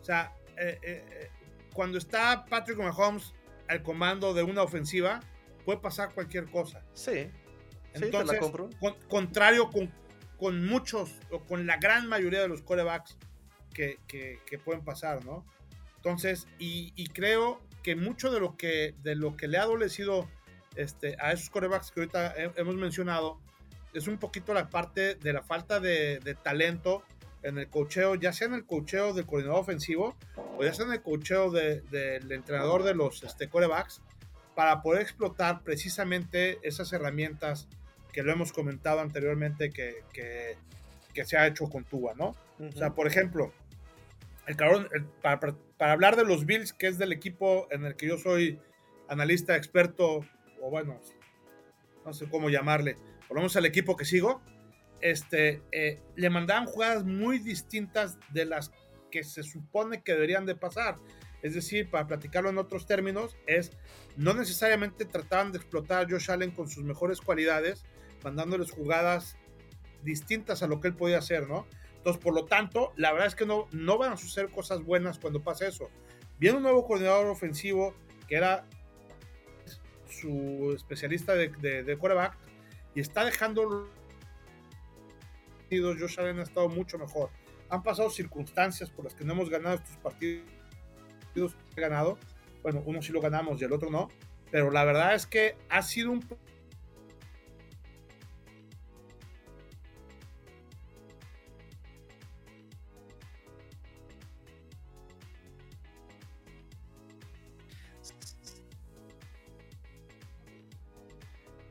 O sea, eh, eh, eh, cuando está Patrick Mahomes al comando de una ofensiva, puede pasar cualquier cosa. Sí. Entonces, contrario con, con, muchos o con la gran mayoría de los corebacks que, que, pueden pasar, ¿no? Entonces, y, y, creo que mucho de lo que, de lo que le ha adolecido este, a esos corebacks que ahorita hemos mencionado es un poquito la parte de la falta de, de talento en el cocheo, ya sea en el cocheo del coordinador ofensivo o ya sea en el cocheo del de, entrenador de los este, corebacks para poder explotar precisamente esas herramientas que lo hemos comentado anteriormente que, que, que se ha hecho con Tuba, ¿no? O sea, por ejemplo, el, para, para, hablar de los Bills, que es del equipo en el que yo soy analista experto, o bueno, no sé cómo llamarle, menos al equipo que sigo, este, eh, le mandaban jugadas muy distintas de las que se supone que deberían de pasar. Es decir, para platicarlo en otros términos, es no necesariamente trataban de explotar a Josh Allen con sus mejores cualidades, mandándoles jugadas distintas a lo que él podía hacer, ¿no? Entonces, por lo tanto, la verdad es que no, no van a suceder cosas buenas cuando pase eso. Viene un nuevo coordinador ofensivo que era su especialista de, de, quarterback y está dejando Josh Allen ha estado mucho mejor. Han pasado circunstancias por las que no hemos ganado estos partidos ganado. Bueno, uno sí lo ganamos y el otro no. Pero la verdad es que ha sido un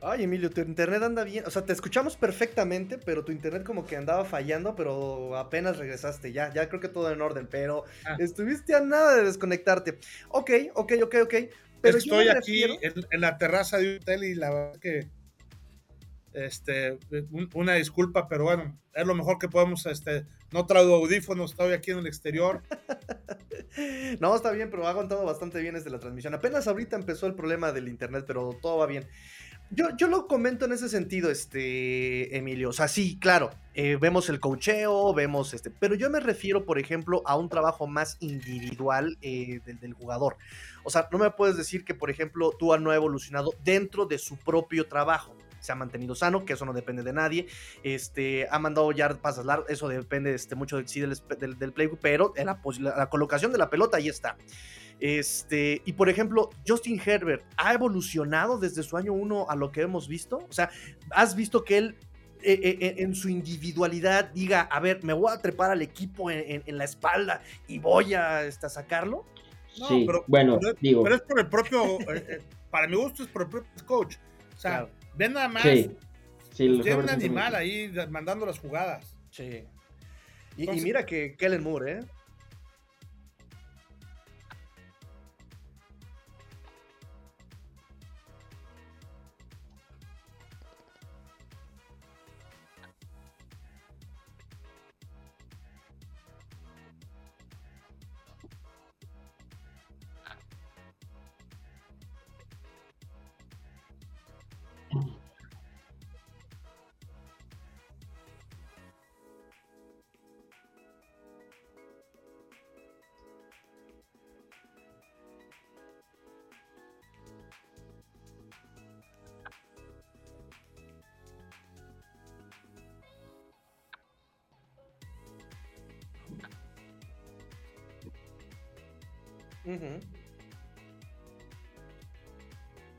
Ay, Emilio, tu internet anda bien. O sea, te escuchamos perfectamente, pero tu internet como que andaba fallando, pero apenas regresaste. Ya, ya creo que todo en orden, pero ah. estuviste a nada de desconectarte. Ok, ok, ok, ok. Pero Estoy aquí en, la terraza de un hotel y la verdad que. Este, una disculpa, pero bueno, es lo mejor que podemos. Este, no traigo audífonos, estoy aquí en el exterior. no, está bien, pero ha aguantado bastante bien desde la transmisión. Apenas ahorita empezó el problema del internet, pero todo va bien. Yo, yo lo comento en ese sentido, este, Emilio. O sea, sí, claro, eh, vemos el cocheo, vemos este, pero yo me refiero, por ejemplo, a un trabajo más individual eh, del, jugador. O sea, no me puedes decir que, por ejemplo, tú no ha evolucionado dentro de su propio trabajo. Se ha mantenido sano, que eso no depende de nadie. Este, ha mandado ya pasas largas, eso depende este, mucho de, sí, del, del, playbook, pero en la, la colocación de la pelota ahí está. Este, y por ejemplo, Justin Herbert ha evolucionado desde su año 1 a lo que hemos visto. O sea, has visto que él eh, eh, eh, en su individualidad diga, a ver, me voy a trepar al equipo en, la espalda y voy a, este, sacarlo. No, sí, pero, bueno, digo. Pero es por el propio, para mi gusto es por el propio coach. O sea, ven nada más. Sí, tiene un animal ahí mandando las jugadas. Sí. Y, y mira que Kellen Moore, ¿eh?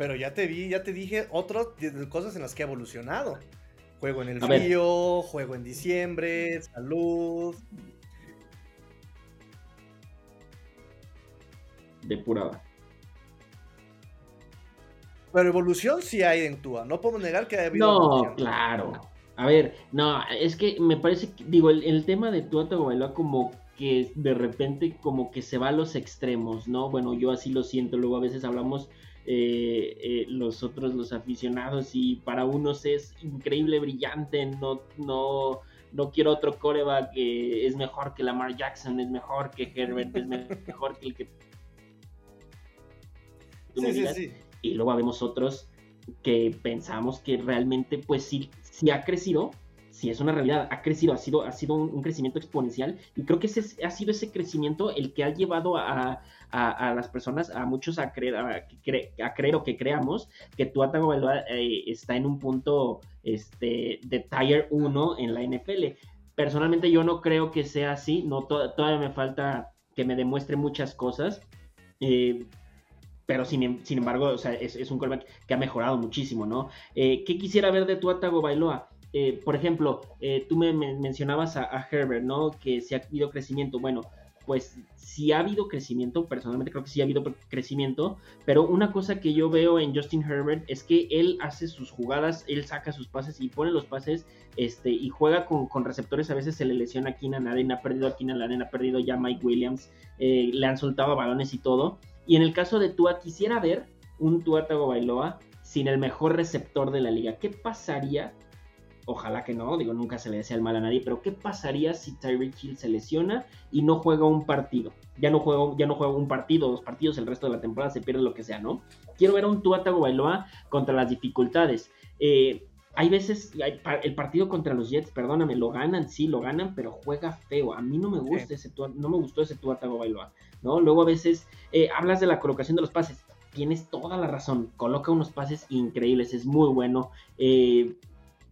Pero ya te vi, ya te dije otras cosas en las que ha evolucionado. Juego en el frío, juego en diciembre, salud. Depurada. Pero evolución sí hay en Tua, no puedo negar que haya habido No, claro. A ver, no, es que me parece, digo, el, tema de Tua Tagovailoa como que de repente como que se va a los extremos, ¿no? Bueno, yo así lo siento, luego a veces hablamos eh, eh, los otros, los aficionados, y para unos es increíble, brillante, no, no, no quiero otro coreback que es mejor que Lamar Jackson, es mejor que Herbert, es mejor que el que... Sí, sí, sí. Y luego vemos otros que pensamos que realmente pues sí, sí ha crecido, sí es una realidad, ha crecido, ha sido, ha sido un, crecimiento exponencial y creo que ese, ha sido ese crecimiento el que ha llevado a, las personas, a muchos a creer, a, creer o que creamos que Tua Tagovailoa eh, está en un punto este, de Tier 1 en la NFL. Personalmente yo no creo que sea así, no, todavía me falta que me demuestre muchas cosas. Eh, pero sin, sin, embargo, o sea, es, un quarterback que ha mejorado muchísimo, ¿no? Eh, ¿Qué quisiera ver de Tua Tagovailoa? Eh, por ejemplo, eh, tú me, mencionabas a, Herbert, ¿no? Que si ha habido crecimiento. Bueno, pues si ha habido crecimiento, personalmente creo que sí ha habido crecimiento, pero una cosa que yo veo en Justin Herbert es que él hace sus jugadas, él saca sus pases y pone los pases este, y juega con, receptores, a veces se le lesiona a Keenan Allen, ha perdido a Keenan Allen, ha perdido ya Mike Williams, eh, le han soltado balones y todo, y en el caso de Tua, quisiera ver un Tua Tagovailoa sin el mejor receptor de la liga, ¿qué pasaría Ojalá que no, digo, nunca se le desea el mal a nadie, pero ¿qué pasaría si Tyreek Hill se lesiona y no juega un partido? Ya no juega, ya no juega un partido, dos partidos, el resto de la temporada se pierde lo que sea, ¿no? Quiero ver a un Tua Tagovailoa contra las dificultades. Eh, hay veces, el partido contra los Jets, perdóname, lo ganan, sí, lo ganan, pero juega feo. A mí no me gusta ese Tua, no me gustó ese Tua Tagovailoa, ¿no? Luego a veces eh, hablas de la colocación de los pases. Tienes toda la razón, coloca unos pases increíbles, es muy bueno. Eh,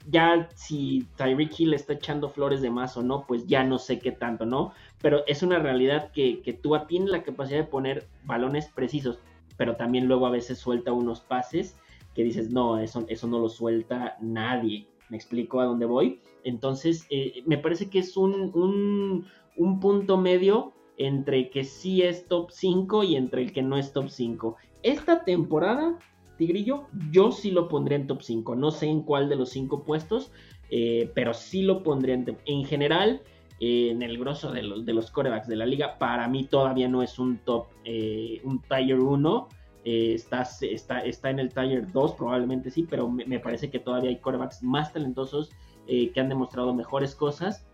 ya si Tyreek Hill está echando flores de más o no, pues ya no sé qué tanto, ¿no? Pero es una realidad que, que Tua tiene la capacidad de poner balones precisos, pero también luego a veces suelta unos pases que dices, no, eso, eso no lo suelta nadie. ¿Me explico a dónde voy? Entonces, eh, me parece que es un, un, un punto medio entre que sí es top 5 y entre el que no es top 5. Esta temporada Tigrillo, yo sí lo pondría en top 5. No sé en cuál de los 5 puestos, eh, pero sí lo pondría en, en general. Eh, en el grosso de los, de los corebacks de la liga, para mí todavía no es un top, eh, un tier 1. está, está, en el tier 2, probablemente sí, pero me, parece que todavía hay corebacks más talentosos que han demostrado mejores cosas.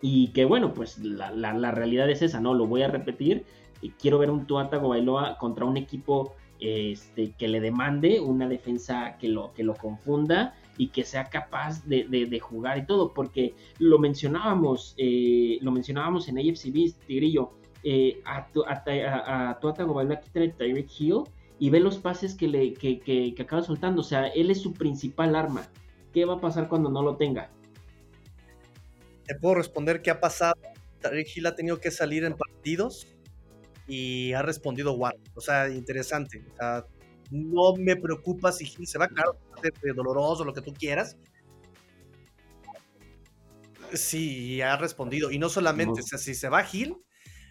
Y que bueno, pues la, la, realidad es esa, ¿no? Lo voy a repetir. quiero ver un Tuatago Bailoa contra un equipo este, que le demande una defensa que lo, que lo confunda y que sea capaz de, jugar y todo, porque lo mencionábamos, eh, lo mencionábamos en AFCB, Tigrillo, eh, a, a, a, Tua Tagovailoa Tyreek Hill y ve los pases que, le, que, que, acaba soltando, o sea, él es su principal arma. ¿Qué va a pasar cuando no lo tenga? Te puedo responder qué ha pasado. Tyreek Hill ha tenido que salir en partidos y ha respondido wow. O sea, interesante. O sea, no me preocupa si Gil se va, claro, doloroso, lo que tú quieras. Sí, ha respondido. Y no solamente, o sea, si se va Gil,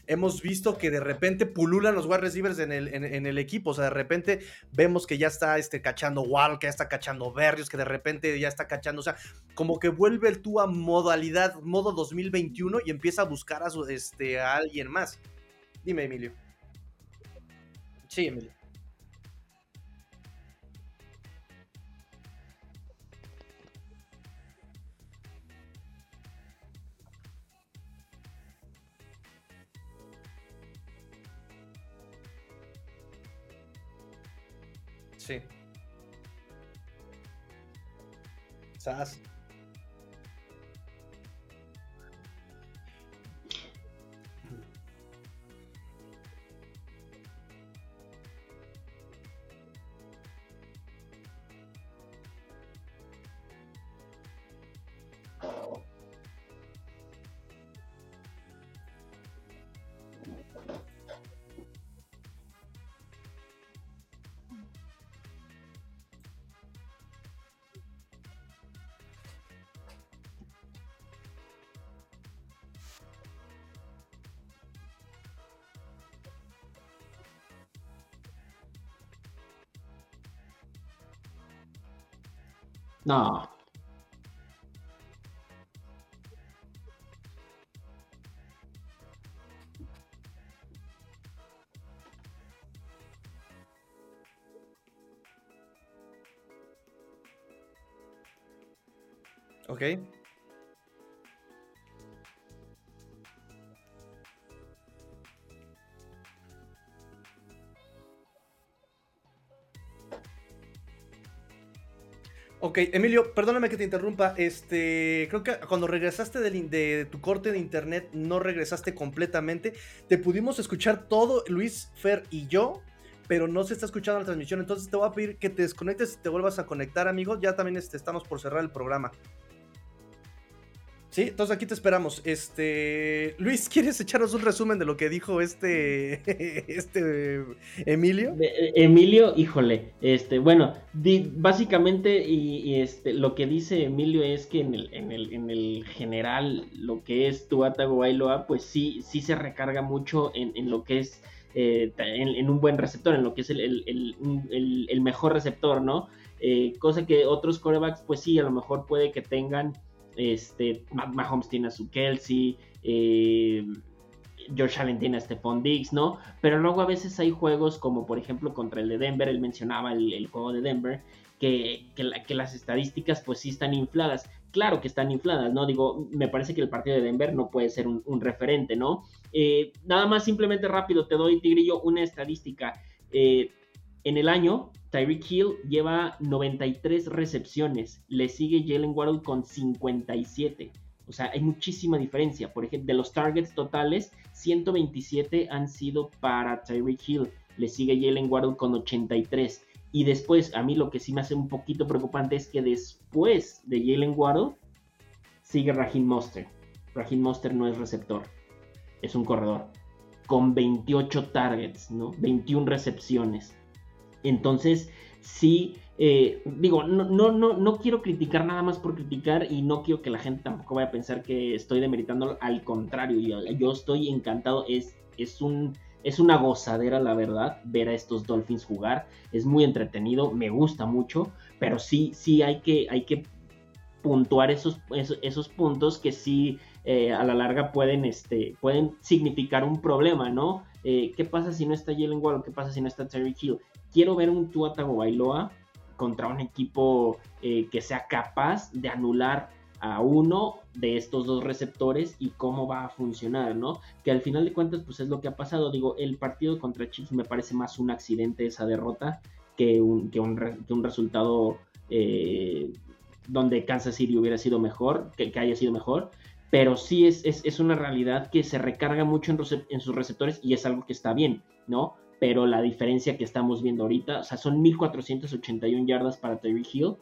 hemos visto que de repente pululan los wide receivers en el, en, el, equipo. O sea, de repente vemos que ya está este, cachando Wall, que ya está cachando Berrios, que de repente ya está cachando. O sea, como que vuelve el tú a modalidad, modo 2021 y empieza a buscar a, su, este, a alguien más. Dime, Emilio. Sí, Emilio. Sí. Sas. No. Ok. Ok, Emilio, perdóname que te interrumpa. Este, creo que cuando regresaste de, tu corte de internet, no regresaste completamente. Te pudimos escuchar todo, Luis, Fer y yo, pero no se está escuchando la transmisión. Entonces te voy a pedir que te desconectes y te vuelvas a conectar, amigo. Ya también este, estamos por cerrar el programa. Sí, entonces aquí te esperamos. Este, Luis, ¿quieres echarnos un resumen de lo que dijo este, este Emilio? Emilio, híjole, este, bueno, básicamente y, este, lo que dice Emilio es que en el, en el, en el general lo que es Tuatago Bailoa, pues sí, sí se recarga mucho en, lo que es eh, en, un buen receptor, en lo que es el, mejor receptor, ¿no? Eh, cosa que otros corebacks, pues sí, a lo mejor puede que tengan este, Mahomes tiene a su Kelsey, eh, George Allen tiene a Stephon Diggs, ¿no? Pero luego a veces hay juegos como por ejemplo contra el de Denver, él mencionaba el, juego de Denver, que, que, las estadísticas pues sí están infladas. Claro que están infladas, ¿no? Digo, me parece que el partido de Denver no puede ser un, referente, ¿no? Eh, nada más simplemente rápido, te doy, Tigrillo, una estadística. Eh, en el año, Tyreek Hill lleva 93 recepciones, le sigue Jalen Waddle con 57. O sea, hay muchísima diferencia. Por ejemplo, de los targets totales, 127 han sido para Tyreek Hill, le sigue Jalen Waddle con 83. Y después, a mí lo que sí me hace un poquito preocupante es que después de Jalen Waddle, sigue Raheem Monster. Raheem Monster no es receptor, es un corredor. Con 28 targets, ¿no? 21 recepciones. Entonces, sí, eh, digo, no, no, no, no quiero criticar nada más por criticar y no quiero que la gente tampoco vaya a pensar que estoy demeritándolo. Al contrario, yo, estoy encantado. Es, es, un, es una gozadera, la verdad, ver a estos Dolphins jugar. Es muy entretenido, me gusta mucho, pero sí, sí hay que, hay que puntuar esos, esos, puntos que sí eh, a la larga pueden, este, pueden significar un problema, ¿no? Eh, ¿Qué pasa si no está Jalen Wall? ¿Qué pasa si no está Terry Hill? quiero ver un Tua Tagovailoa contra un equipo eh, que sea capaz de anular a uno de estos dos receptores y cómo va a funcionar, ¿no? Que al final de cuentas, pues es lo que ha pasado. Digo, el partido contra Chiefs me parece más un accidente esa derrota que un, que un, resultado eh, donde Kansas City hubiera sido mejor, que, haya sido mejor. Pero sí es, es, una realidad que se recarga mucho en, en sus receptores y es algo que está bien, ¿no? pero la diferencia que estamos viendo ahorita, o sea, son 1481 yardas para Terry Hill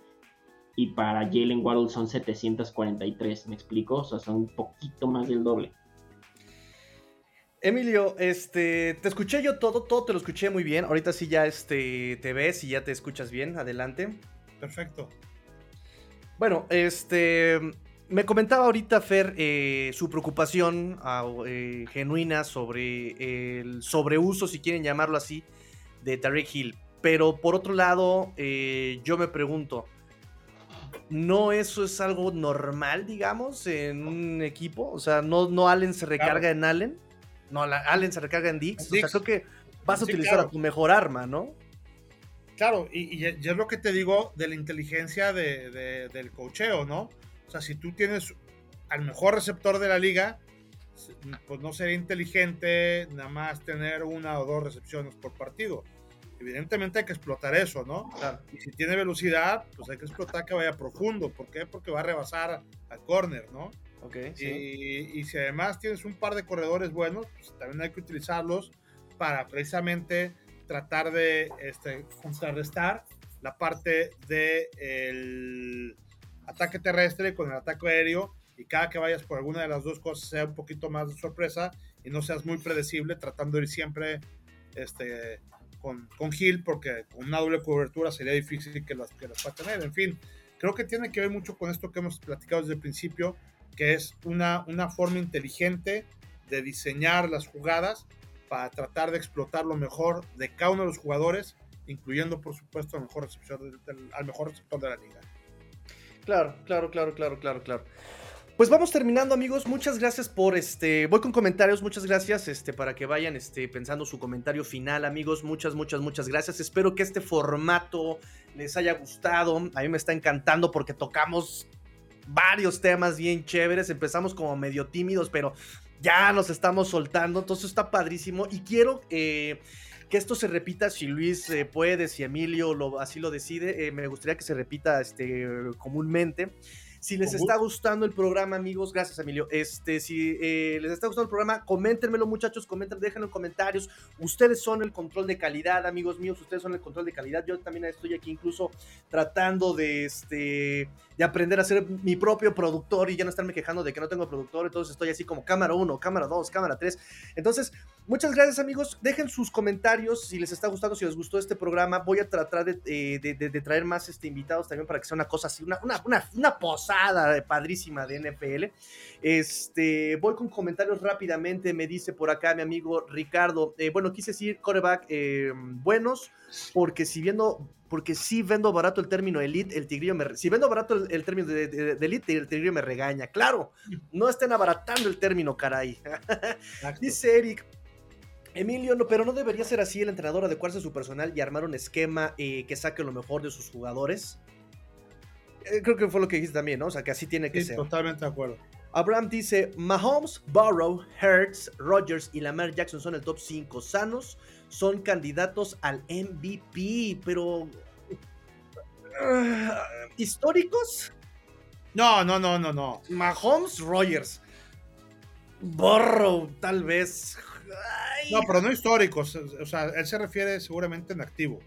y para Jalen Waddle son 743, ¿me explico? O sea, son un poquito más del doble. Emilio, este, te escuché yo todo, todo te lo escuché muy bien. Ahorita sí ya este, te ves y ya te escuchas bien. Adelante. Perfecto. Bueno, este, me comentaba ahorita Fer eh, su preocupación ah, eh, genuina sobre el sobreuso, si quieren llamarlo así, de Tarek Hill. Pero por otro lado, eh, yo me pregunto, ¿no eso es algo normal, digamos, en un equipo? O sea, ¿no, no Allen se recarga en Allen? No, Allen se recarga en Dix. O sea, creo que vas a utilizar a tu mejor arma, ¿no? Claro, y, es lo que te digo de la inteligencia del cocheo, ¿no? O sea, si tú tienes al mejor receptor de la liga, pues no sería inteligente nada más tener una o dos recepciones por partido. Evidentemente hay que explotar eso, ¿no? Y si tiene velocidad, pues hay que explotar que vaya profundo. ¿Por qué? Porque va a rebasar al corner, ¿no? Okay, y, y, si además tienes un par de corredores buenos, pues también hay que utilizarlos para precisamente tratar de este, contrarrestar la parte de el, ataque terrestre con el ataque aéreo y cada que vayas por alguna de las dos cosas sea un poquito más de sorpresa y no seas muy predecible tratando de ir siempre este, con, con Hill porque con una doble cobertura sería difícil que las, que las a tener. En fin, creo que tiene que ver mucho con esto que hemos platicado desde el principio, que es una, una forma inteligente de diseñar las jugadas para tratar de explotar lo mejor de cada uno de los jugadores, incluyendo por supuesto al mejor receptor, al mejor receptor de la liga. Claro, claro, claro, claro, claro, claro. Pues vamos terminando, amigos. Muchas gracias por este. Voy con comentarios. Muchas gracias. Este, para que vayan este, pensando su comentario final, amigos. Muchas, muchas, muchas gracias. Espero que este formato les haya gustado. A mí me está encantando porque tocamos varios temas bien chéveres. Empezamos como medio tímidos, pero ya nos estamos soltando, entonces está padrísimo y quiero eh, que esto se repita si Luis eh, puede, si Emilio lo, así lo decide, eh, me gustaría que se repita este, comúnmente. Si les está gustando el programa, amigos, gracias, Emilio. Este, si eh, les está gustando el programa, coméntenmelo, muchachos, comenten, déjenlo en comentarios. Ustedes son el control de calidad, amigos míos, ustedes son el control de calidad. Yo también estoy aquí incluso tratando de, este, de aprender a ser mi propio productor y ya no estarme quejando de que no tengo productor. Entonces estoy así como cámara 1, cámara 2, cámara 3. Entonces, muchas gracias, amigos. Dejen sus comentarios si les está gustando, si les gustó este programa. Voy a tratar de, eh, traer más este, invitados también para que sea una cosa así, una, una, una, posada padrísima de NFL. Este, voy con comentarios rápidamente. Me dice por acá mi amigo Ricardo. Eh, bueno, quise decir coreback eh, buenos, porque si viendo porque si vendo barato el término elite, el tigrillo me... Si vendo barato el, término de, de, elite, el tigrillo me regaña. Claro, no estén abaratando el término, caray. Dice Eric, Emilio, no, pero no debería ser así el entrenador adecuarse a su personal y armar un esquema eh, que saque lo mejor de sus jugadores. Creo que fue lo que dijiste también, ¿no? O sea, que así tiene que ser. Totalmente de acuerdo. Abraham dice: Mahomes, Burrow, Hertz, Rogers y Lamar Jackson son el top 5 sanos. Son candidatos al MVP, pero. Ah, ¿Históricos? No, no, no, no, no. Mahomes, Rogers. Burrow, tal vez. No, pero no históricos. O sea, él se refiere seguramente en activo.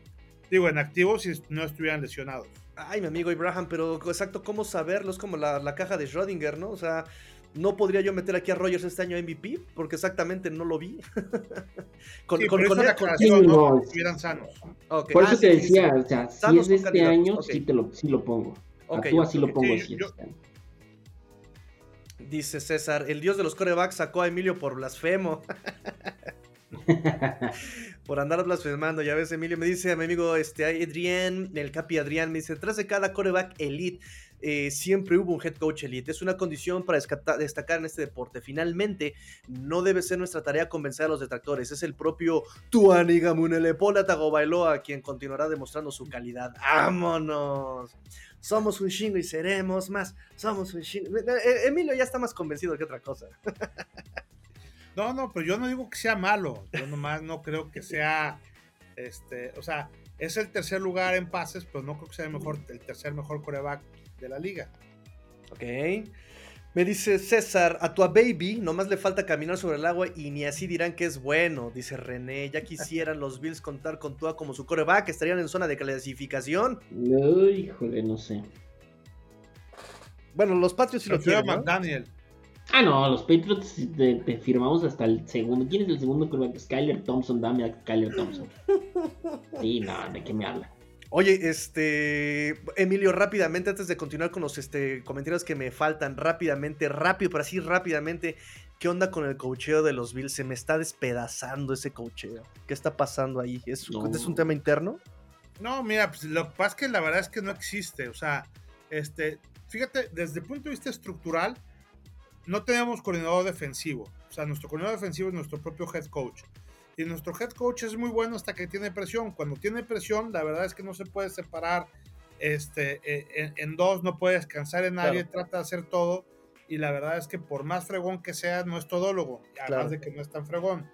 Digo, en activo si no estuvieran lesionados. Ay, mi amigo Abraham, pero exacto, ¿cómo saberlo? Es como la, caja de Schrödinger, ¿no? O sea, no podría yo meter aquí a Rogers este año MVP porque exactamente no lo vi. con, sí, con, con, no, estuvieran sanos. Por eso ah, te decía, o sea, si es de este año, sí, te lo, sí lo pongo. Okay, tú así lo pongo. Sí, yo... este Dice César, el dios de los corebacks sacó a Emilio por blasfemo. por andar blasfemando. Ya ves, Emilio me dice a mi amigo este, Adrián, el Capi Adrián, me dice: tras de cada coreback elite. Eh, siempre hubo un head coach elite. Es una condición para destacar en este deporte. Finalmente, no debe ser nuestra tarea convencer a los detractores. Es el propio Tuani Gamunelepola Tagovailoa quien continuará demostrando su calidad. ¡Vámonos! Somos un chingo y seremos más. Somos un chingo. Eh, Emilio ya está más convencido que otra cosa. No, no, pero yo no digo que sea malo. Yo nomás no creo que sea. Este, o sea, es el tercer lugar en pases, pero no creo que sea el mejor, el tercer mejor coreback de la liga. Ok. Me dice César, a tu baby nomás le falta caminar sobre el agua y ni así dirán que es bueno. Dice René, ya quisieran los Bills contar con Tua como su coreback, estarían en zona de clasificación. No, híjole, no sé. Bueno, los Patriots sí lo quieren, ¿no? McDaniel. Ah, no, los Patriots te, firmamos hasta el segundo. ¿Quién es el segundo Skyler Thompson, dame a Skyler Thompson. Sí, no, ¿de qué me habla? Oye, este, Emilio, rápidamente, antes de continuar con los este, comentarios que me faltan, rápidamente, rápido, pero así rápidamente, ¿qué onda con el cocheo de los Bills? Se me está despedazando ese cocheo. ¿Qué está pasando ahí? ¿Es, ¿es un tema interno? No, mira, pues lo que pasa es que la verdad es que no existe. O sea, este, fíjate, desde el punto de vista estructural, no tenemos coordinador defensivo. O sea, nuestro coordinador defensivo es nuestro propio head coach. Y nuestro head coach es muy bueno hasta que tiene presión. Cuando tiene presión, la verdad es que no se puede separar este, e, en, dos, no puede descansar en nadie, trata de hacer todo. Y la verdad es que por más fregón que sea, no es todólogo. Además de que no es tan fregón.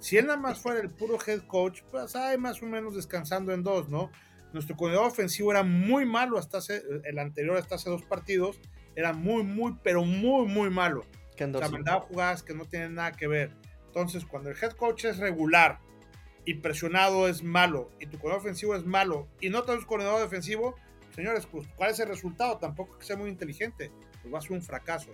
Si él nada más fuera el puro head coach, pues hay más o menos descansando en dos, ¿no? Nuestro coordinador ofensivo era muy malo hasta el anterior, hasta hace dos partidos era muy, muy, pero muy, muy malo. O sea, mandaba jugadas que no tienen nada que ver. Entonces, cuando el head coach es regular y presionado es malo, y tu coordinador ofensivo es malo, y no tenemos coordinador defensivo, señores, pues, ¿cuál es el resultado? Tampoco que sea muy inteligente, pues va a ser un fracaso.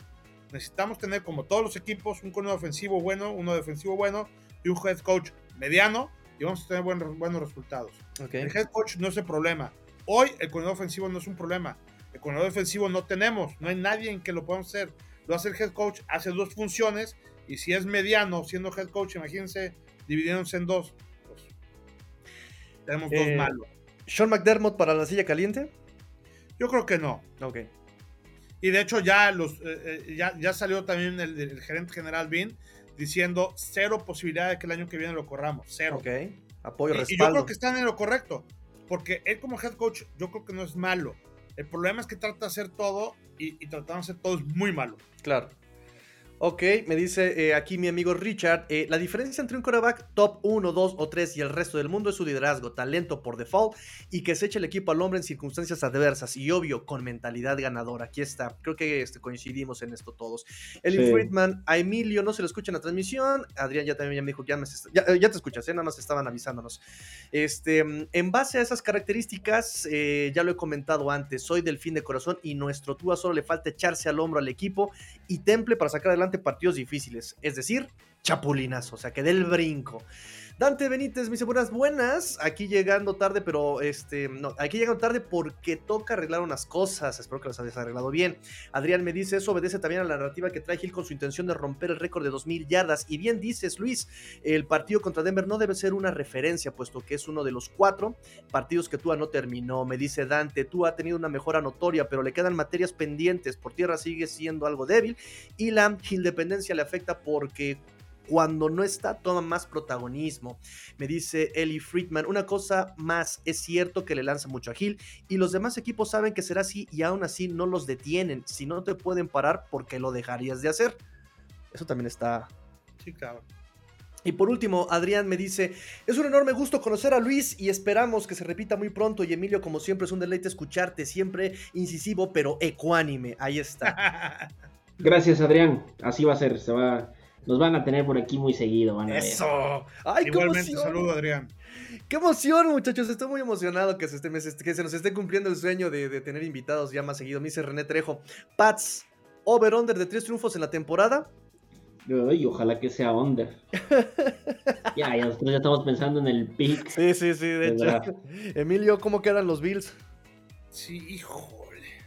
Necesitamos tener, como todos los equipos, un coordinador ofensivo bueno, uno defensivo bueno y un head coach mediano, y vamos a tener buenos, buenos resultados. El head coach no es el problema. Hoy el coordinador ofensivo no es un problema. El coordinador defensivo no tenemos, no hay nadie en que lo pueda hacer. Lo hace el head coach, hace dos funciones y si es mediano siendo head coach, imagínense dividiéndose en dos. Pues, tenemos dos eh, malos. ¿Sean McDermott para la silla caliente? Yo creo que no. Ok. Y de hecho ya, los, eh, eh, ya, salió también el, gerente general Bean diciendo cero posibilidad de que el año que viene lo corramos. Cero. Ok. Apoyo, respaldo. Y yo creo que están en lo correcto. Porque él como head coach yo creo que no es malo. El problema es que trata de hacer todo y, y tratar de hacer todo es muy malo. Claro. Ok, me dice eh, aquí mi amigo Richard, eh, la diferencia entre un quarterback top 1, 2 o 3 y el resto del mundo es su liderazgo, talento por default y que se eche el equipo al hombre en circunstancias adversas y obvio con mentalidad ganadora. Aquí está, creo que este, coincidimos en esto todos. Eli Friedman, a Emilio no se lo escucha en la transmisión, Adrián ya también me dijo que ya, me, eh, ya, te escuchas, nada más estaban avisándonos. Este, en base a esas características, ya lo he comentado antes, soy del fin de corazón y nuestro Tua solo le falta echarse al hombro al equipo y temple para sacar adelante partidos difíciles, es decir, chapulinas, o sea, que del brinco. Dante Benítez dice buenas, buenas. Aquí llegando tarde, pero este, no, aquí llegando tarde porque toca arreglar unas cosas. Espero que las hayas arreglado bien. Adrián me dice, eso obedece también a la narrativa que trae Gil con su intención de romper el récord de 2000 yardas. Y bien dices, Luis, el partido contra Denver no debe ser una referencia, puesto que es uno de los cuatro partidos que Tua no terminó. Me dice Dante, Tua ha tenido una mejora notoria, pero le quedan materias pendientes. Por tierra sigue siendo algo débil y la independencia le afecta porque cuando no está, toma más protagonismo. Me dice Eli Friedman, una cosa más, es cierto que le lanza mucho a Gil y los demás equipos saben que será así y aún así no los detienen. Si no te pueden parar, ¿por qué lo dejarías de hacer? Eso también está... Sí, claro. Y por último, Adrián me dice, es un enorme gusto conocer a Luis y esperamos que se repita muy pronto. Y Emilio, como siempre, es un deleite escucharte, siempre incisivo, pero ecuánime. Ahí está. Gracias, Adrián. Así va a ser, se va, nos van a tener por aquí muy seguido. Van Eso. Ay, Igualmente, saludo, Adrián. Qué emoción, muchachos. Estoy muy emocionado que se, esté, que se nos esté cumpliendo el sueño de, tener invitados ya más seguido. Me dice René Trejo. Pats, over-under de tres triunfos en la temporada. Y ojalá que sea under. ya, ya, nosotros ya estamos pensando en el pick. Sí, sí, sí, de hecho. Emilio, ¿cómo quedan los Bills? Sí, híjole.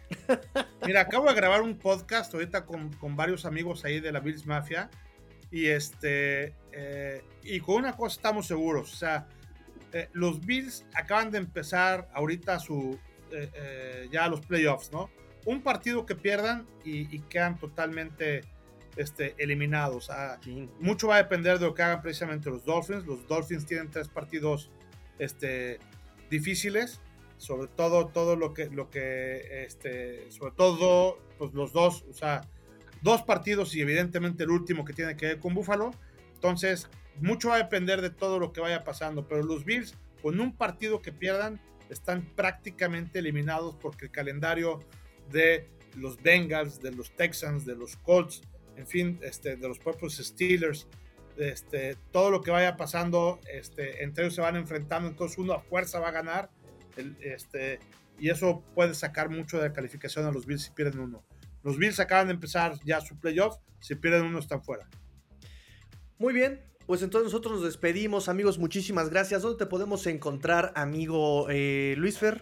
Mira, acabo de grabar un podcast ahorita con, con varios amigos ahí de la Bills Mafia y, este, eh, y con una cosa estamos seguros, o sea, eh, los Bills acaban de empezar ahorita su, eh, ya los playoffs, ¿no? Un partido que pierdan y, quedan totalmente este, eliminados. Mucho va a depender de lo que hagan precisamente los Dolphins. Los Dolphins tienen tres partidos este, difíciles, sobre todo todo lo que, lo que este, sobre todo pues, los dos, o sea, dos partidos y evidentemente el último que tiene que ver con Buffalo. Entonces, mucho va a depender de todo lo que vaya pasando, pero los Bills con un partido que pierdan están prácticamente eliminados porque el calendario de los Bengals, de los Texans, de los Colts, en fin, este, de los propios Steelers, este, todo lo que vaya pasando, este, entre ellos se van enfrentando, entonces uno a fuerza va a ganar, este, y eso puede sacar mucho de la calificación a los Bills si pierden uno. Los Bills acaban de empezar ya su playoff. Si pierden uno, están fuera. Muy bien. Pues entonces nosotros nos despedimos, amigos. Muchísimas gracias. ¿Dónde te podemos encontrar, amigo eh, Luis Fer?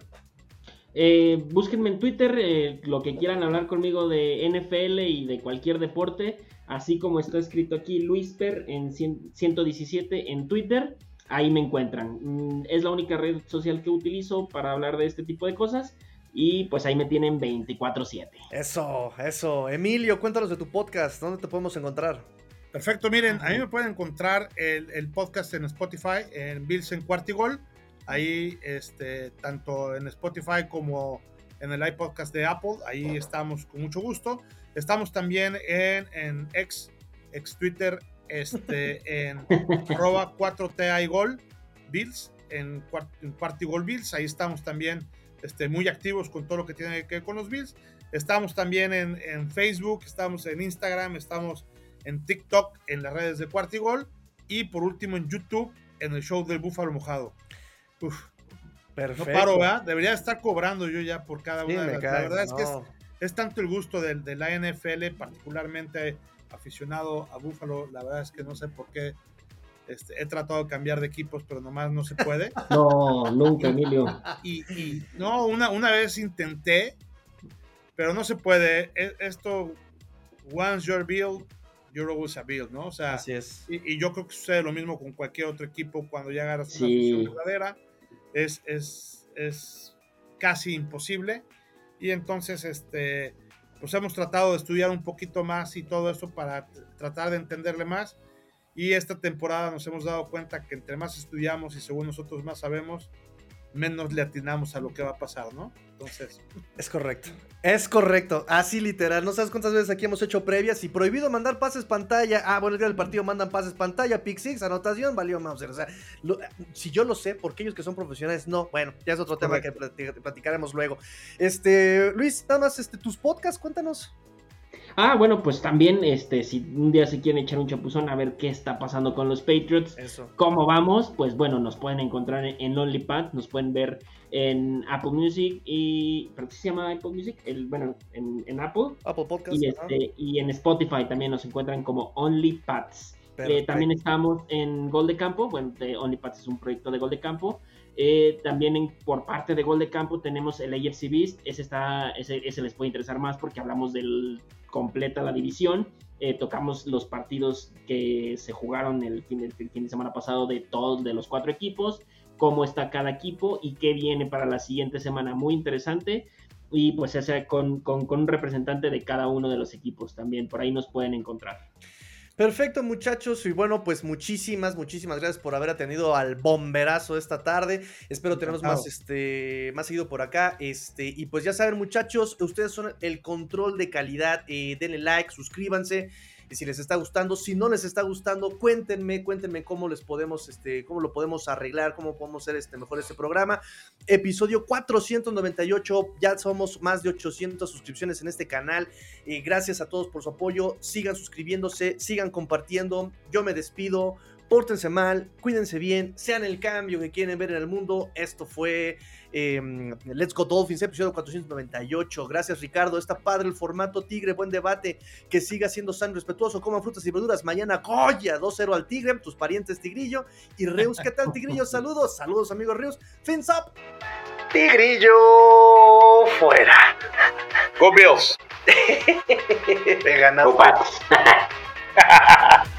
Eh, búsquenme en Twitter eh, lo que quieran hablar conmigo de NFL y de cualquier deporte, así como está escrito aquí Luisper en 117 en Twitter, ahí me encuentran. Mm, es la única red social que utilizo para hablar de este tipo de cosas. Y pues ahí me tienen 24/7. Eso, eso. Emilio, cuéntanos de tu podcast. ¿Dónde te podemos encontrar? Perfecto, miren, a mí me pueden encontrar el, podcast en Spotify, en Bills en Cuartigol. Ahí, este, tanto en Spotify como en el iPodcast de Apple. Ahí estamos con mucho gusto. Estamos también en, en ex, ex Twitter, este, en arroba 4 Gol Bills, en, en Cuartigol Bills. Ahí estamos también este, muy activos con todo lo que tiene que ver con los Bills. Estamos también en, Facebook, estamos en Instagram, estamos en TikTok, en las redes de Cuartigol y por último en YouTube, en el show del Búfalo Mojado. Uf, Perfecto. No paro, ¿verdad? Debería estar cobrando yo ya por cada una de las. la verdad es que es, tanto el gusto de, de la NFL, particularmente aficionado a Búfalo. La verdad es que no sé por qué este, he tratado de cambiar de equipos, pero nomás no se puede. No, nunca, Emilio. Y, no, una, una vez intenté, pero no se puede. E, esto, once you're build, you're always a build, ¿no? O sea, Así es. Y, yo creo que sucede lo mismo con cualquier otro equipo cuando ya agarras una sí. verdadera. Es, es, es casi imposible. Y entonces, este, pues hemos tratado de estudiar un poquito más y todo eso para tratar de entenderle más y esta temporada nos hemos dado cuenta que entre más estudiamos y según nosotros más sabemos, menos le atinamos a lo que va a pasar, ¿no? Entonces. Es correcto. Es correcto. Así literal. No sabes cuántas veces aquí hemos hecho previas y prohibido mandar pases pantalla. Ah, bueno, el día del partido mandan pases pantalla, pick six, anotación, valió Mauser. O sea, si yo lo sé, porque ellos que son profesionales, no. Bueno, ya es otro tema que platicaremos luego. Este, Luis, nada más este, tus podcasts, cuéntanos. Ah, bueno, pues también, este, si un día se quieren echar un chapuzón a ver qué está pasando con los Patriots, cómo vamos, pues bueno, nos pueden encontrar en, OnlyPad, nos pueden ver en Apple Music y, ¿pero qué se llama Apple Music? El, bueno, en, Apple. Apple Podcast. Y, este, y en Spotify también nos encuentran como OnlyPads. Eh, también estamos en Gol de Campo, bueno, de OnlyPads es un proyecto de Gol de Campo. Eh, también por parte de Gol de Campo tenemos el AFC Beast, ese, está, ese, ese les puede interesar más porque hablamos del completa la división. Eh, tocamos los partidos que se jugaron el fin, el fin, de semana pasado de todos de los cuatro equipos, cómo está cada equipo y qué viene para la siguiente semana. Muy interesante. Y pues ese con, con, con un representante de cada uno de los equipos también. Por ahí nos pueden encontrar. Perfecto, muchachos. Y bueno, pues muchísimas, muchísimas gracias por haber atendido al bomberazo esta tarde. Espero tenernos más, este, más seguido por acá. Este, y pues ya saben, muchachos, ustedes son el control de calidad. Eh, denle like, suscríbanse si les está gustando. Si no les está gustando, cuéntenme, cuéntenme cómo les podemos, este, cómo lo podemos arreglar, cómo podemos hacer este, mejor este programa. Episodio 498, ya somos más de 800 suscripciones en este canal. Eh, gracias a todos por su apoyo. Sigan suscribiéndose, sigan compartiendo. Yo me despido pórtense mal, cuídense bien, sean el cambio que quieren ver en el mundo. Esto fue em, Let's Go Dolphins, episodio 498. Gracias, Ricardo. Está padre el formato Tigre, buen debate. Que siga siendo sano y respetuoso. Coman frutas y verduras. Mañana, Goya, 2-0 al Tigre, tus parientes Tigrillo. Y Reus, ¿qué tal, Tigrillo? Saludos, saludos, amigos Reus. Fins up. Tigrillo fuera. Go Bills.